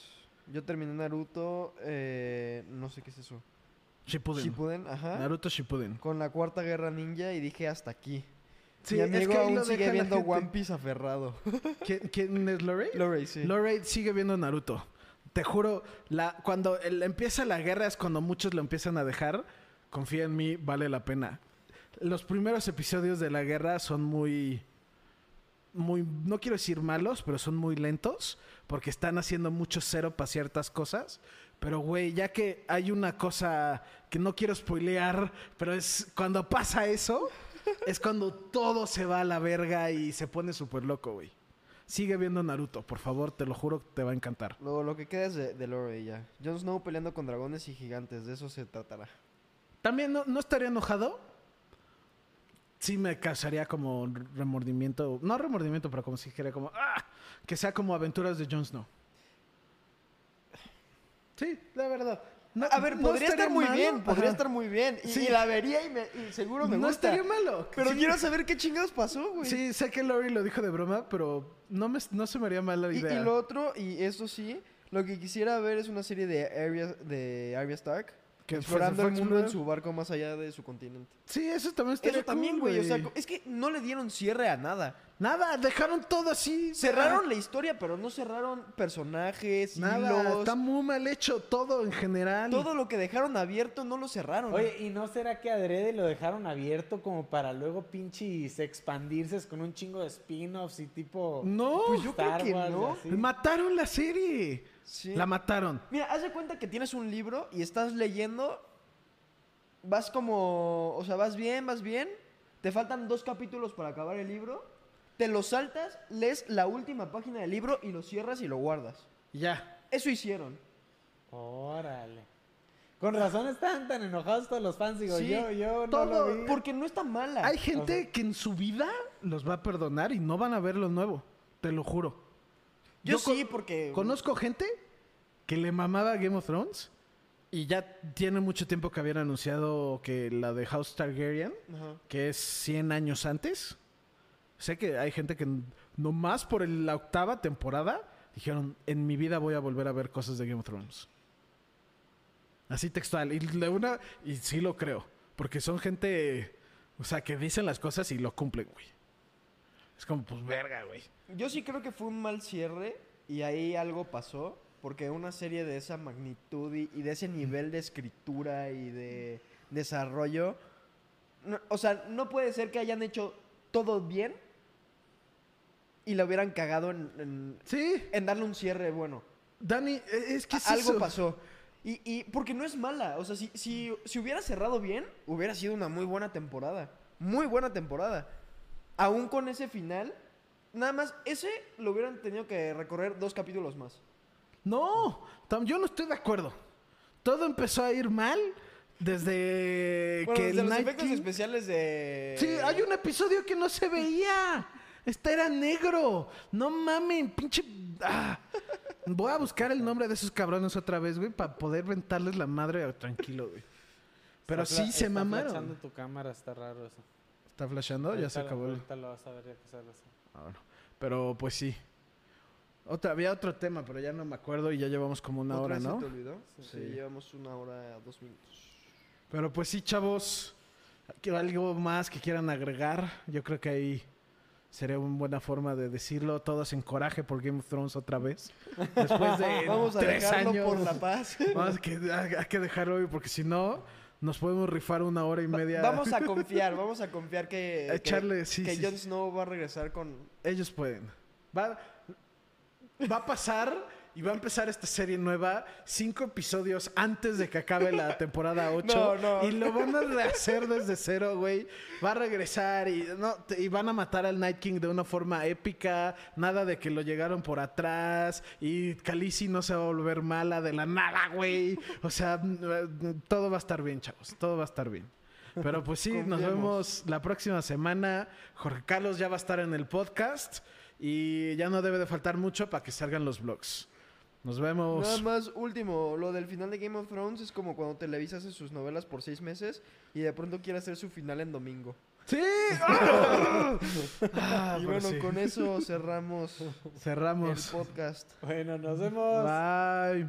Yo terminé Naruto, eh, no sé qué es eso. Shippuden. Shippuden, ajá. Naruto Shippuden. Con la cuarta guerra ninja y dije hasta aquí. Sí, Mi es amigo que aún sigue viendo. One Piece aferrado. ¿Quién, quién es Lorray? Lorray, sí. Lorray sigue viendo Naruto. Te juro, la, cuando el- empieza la guerra es cuando muchos lo empiezan a dejar. Confía en mí, vale la pena. Los primeros episodios de la guerra son muy. Muy. No quiero decir malos, pero son muy lentos. Porque están haciendo mucho cero para ciertas cosas. Pero, güey, ya que hay una cosa que no quiero spoilear, pero es cuando pasa eso, es cuando todo se va a la verga y se pone súper loco, güey. Sigue viendo Naruto, por favor, te lo juro, te va a encantar. Lo, lo que queda es de, de Lorray ya. Jon Snow peleando con dragones y gigantes, de eso se tratará. También no, no estaría enojado. Sí me causaría como remordimiento. No remordimiento, pero como si dijera como... ¡Ah! Que sea como aventuras de Jon Snow. Sí, la verdad. No- a ver, no podría estar muy malo. bien, podría Ajá. estar muy bien. Y, Sí. y la vería y, me- y seguro me no gusta. estaría malo. Pero Sí. quiero saber qué chingados pasó, güey. Sí, sé que Lori lo dijo de broma, pero no, me, no se me haría mala Y, idea. y lo otro, y eso sí, lo que quisiera ver es una serie de Arya, de Arya Stark. Que explorando el mundo en su barco más allá de su continente. Sí, eso también estaría Eso también, güey. O sea, es que no le dieron cierre a nada. Nada, dejaron todo así. Cerraron la historia, pero no cerraron personajes, Nada, hilos. está muy mal hecho todo en general. Todo lo que dejaron abierto no lo cerraron. Oye, ¿y no será que adrede lo dejaron abierto como para luego pinches expandirse con un chingo de spin-offs y tipo... No, Pues yo creo Star que Wars y no. mataron la serie. Sí. La mataron. Mira, haz de cuenta que tienes un libro y estás leyendo. Vas como. O sea, vas bien, vas bien. Te faltan dos capítulos para acabar el libro. Te lo saltas, lees la última página del libro y lo cierras y lo guardas. Ya. Eso hicieron. Órale. Con razón están tan enojados todos los fans. Digo, Sí, yo, yo no todo, lo vi. Porque no está mala. Hay gente que en su vida los va a perdonar y no van a ver lo nuevo. Te lo juro. Yo, yo sí, con- porque. Conozco gente que le mamaba Game of Thrones y ya tiene mucho tiempo que habían anunciado que la de House Targaryen, Ajá. que es 100 años antes. Sé que hay gente que nomás por el- la octava temporada dijeron, en mi vida voy a volver a ver cosas de Game of Thrones. Así textual. Y, de una, y sí lo creo. Porque son gente, o sea, que dicen las cosas y lo cumplen, güey. Es como, pues verga, güey. Yo sí creo que fue un mal cierre y ahí algo pasó. Porque una serie de esa magnitud y, y de ese nivel de escritura y de desarrollo. no- o sea, no puede ser que hayan hecho todo bien y la hubieran cagado en, en- Sí, en darle un cierre bueno. Dani, e- es que es Algo eso. pasó. Y, y porque no es mala. O sea, si, si, si hubiera cerrado bien, hubiera sido una muy buena temporada. Muy buena temporada. Aún con ese final, nada más, ese lo hubieran tenido que recorrer dos capítulos más. No, tam- yo no estoy de acuerdo. Todo empezó a ir mal desde Bueno, que desde los Night efectos King- especiales de... Sí, hay un episodio que no se veía. Este era negro. No mamen, pinche. Ah. Voy a buscar el nombre de esos cabrones otra vez, güey, para poder ventarles la madre tranquilo, güey. Pero Está sí se está mamaron. flashando tu cámara, está raro eso. ¿Está flashando? Ya se acabó. Ahorita lo vas a ver ya que salga así. Ah, bueno. Pero pues sí. Otra, había otro tema, pero ya no me acuerdo y ya llevamos como una ¿Otra hora, vez se ¿no? te olvidó? Sí, Sí. llevamos una hora, dos minutos. Pero pues sí, chavos. ¿que ¿Algo más que quieran agregar? Yo creo que ahí sería una buena forma de decirlo. Todos en coraje por Game of Thrones otra vez. Después de Vamos a tres dejarlo años. por la paz. Vamos a que, hay que dejarlo hoy porque si no, nos podemos rifar una hora y media. Vamos a confiar, vamos a confiar que... A echarle, que, sí, que sí, Jon. Snow va a regresar con... Ellos pueden. Va, va a pasar y va a empezar esta serie nueva cinco episodios antes de que acabe la temporada 8. No, no. Y lo van a rehacer desde cero, güey. Va a regresar y, no, y van a matar al Night King de una forma épica. Nada de que lo llegaron por atrás. Y Khaleesi no se va a volver mala de la nada, güey. O sea, todo va a estar bien, chavos. Todo va a estar bien. Pero pues sí, nos vemos la próxima semana. Jorge Carlos ya va a estar en el podcast. Y ya no debe de faltar mucho para que salgan los vlogs. Nos vemos. Nada más, último, lo del final de Game of Thrones es como cuando Televisa hace sus novelas por seis meses y de pronto quiere hacer su final en domingo. ¡Sí! ¡Ah! Ah, y bueno, sí. con eso cerramos el Cerramos. podcast. Bueno, nos vemos. Bye.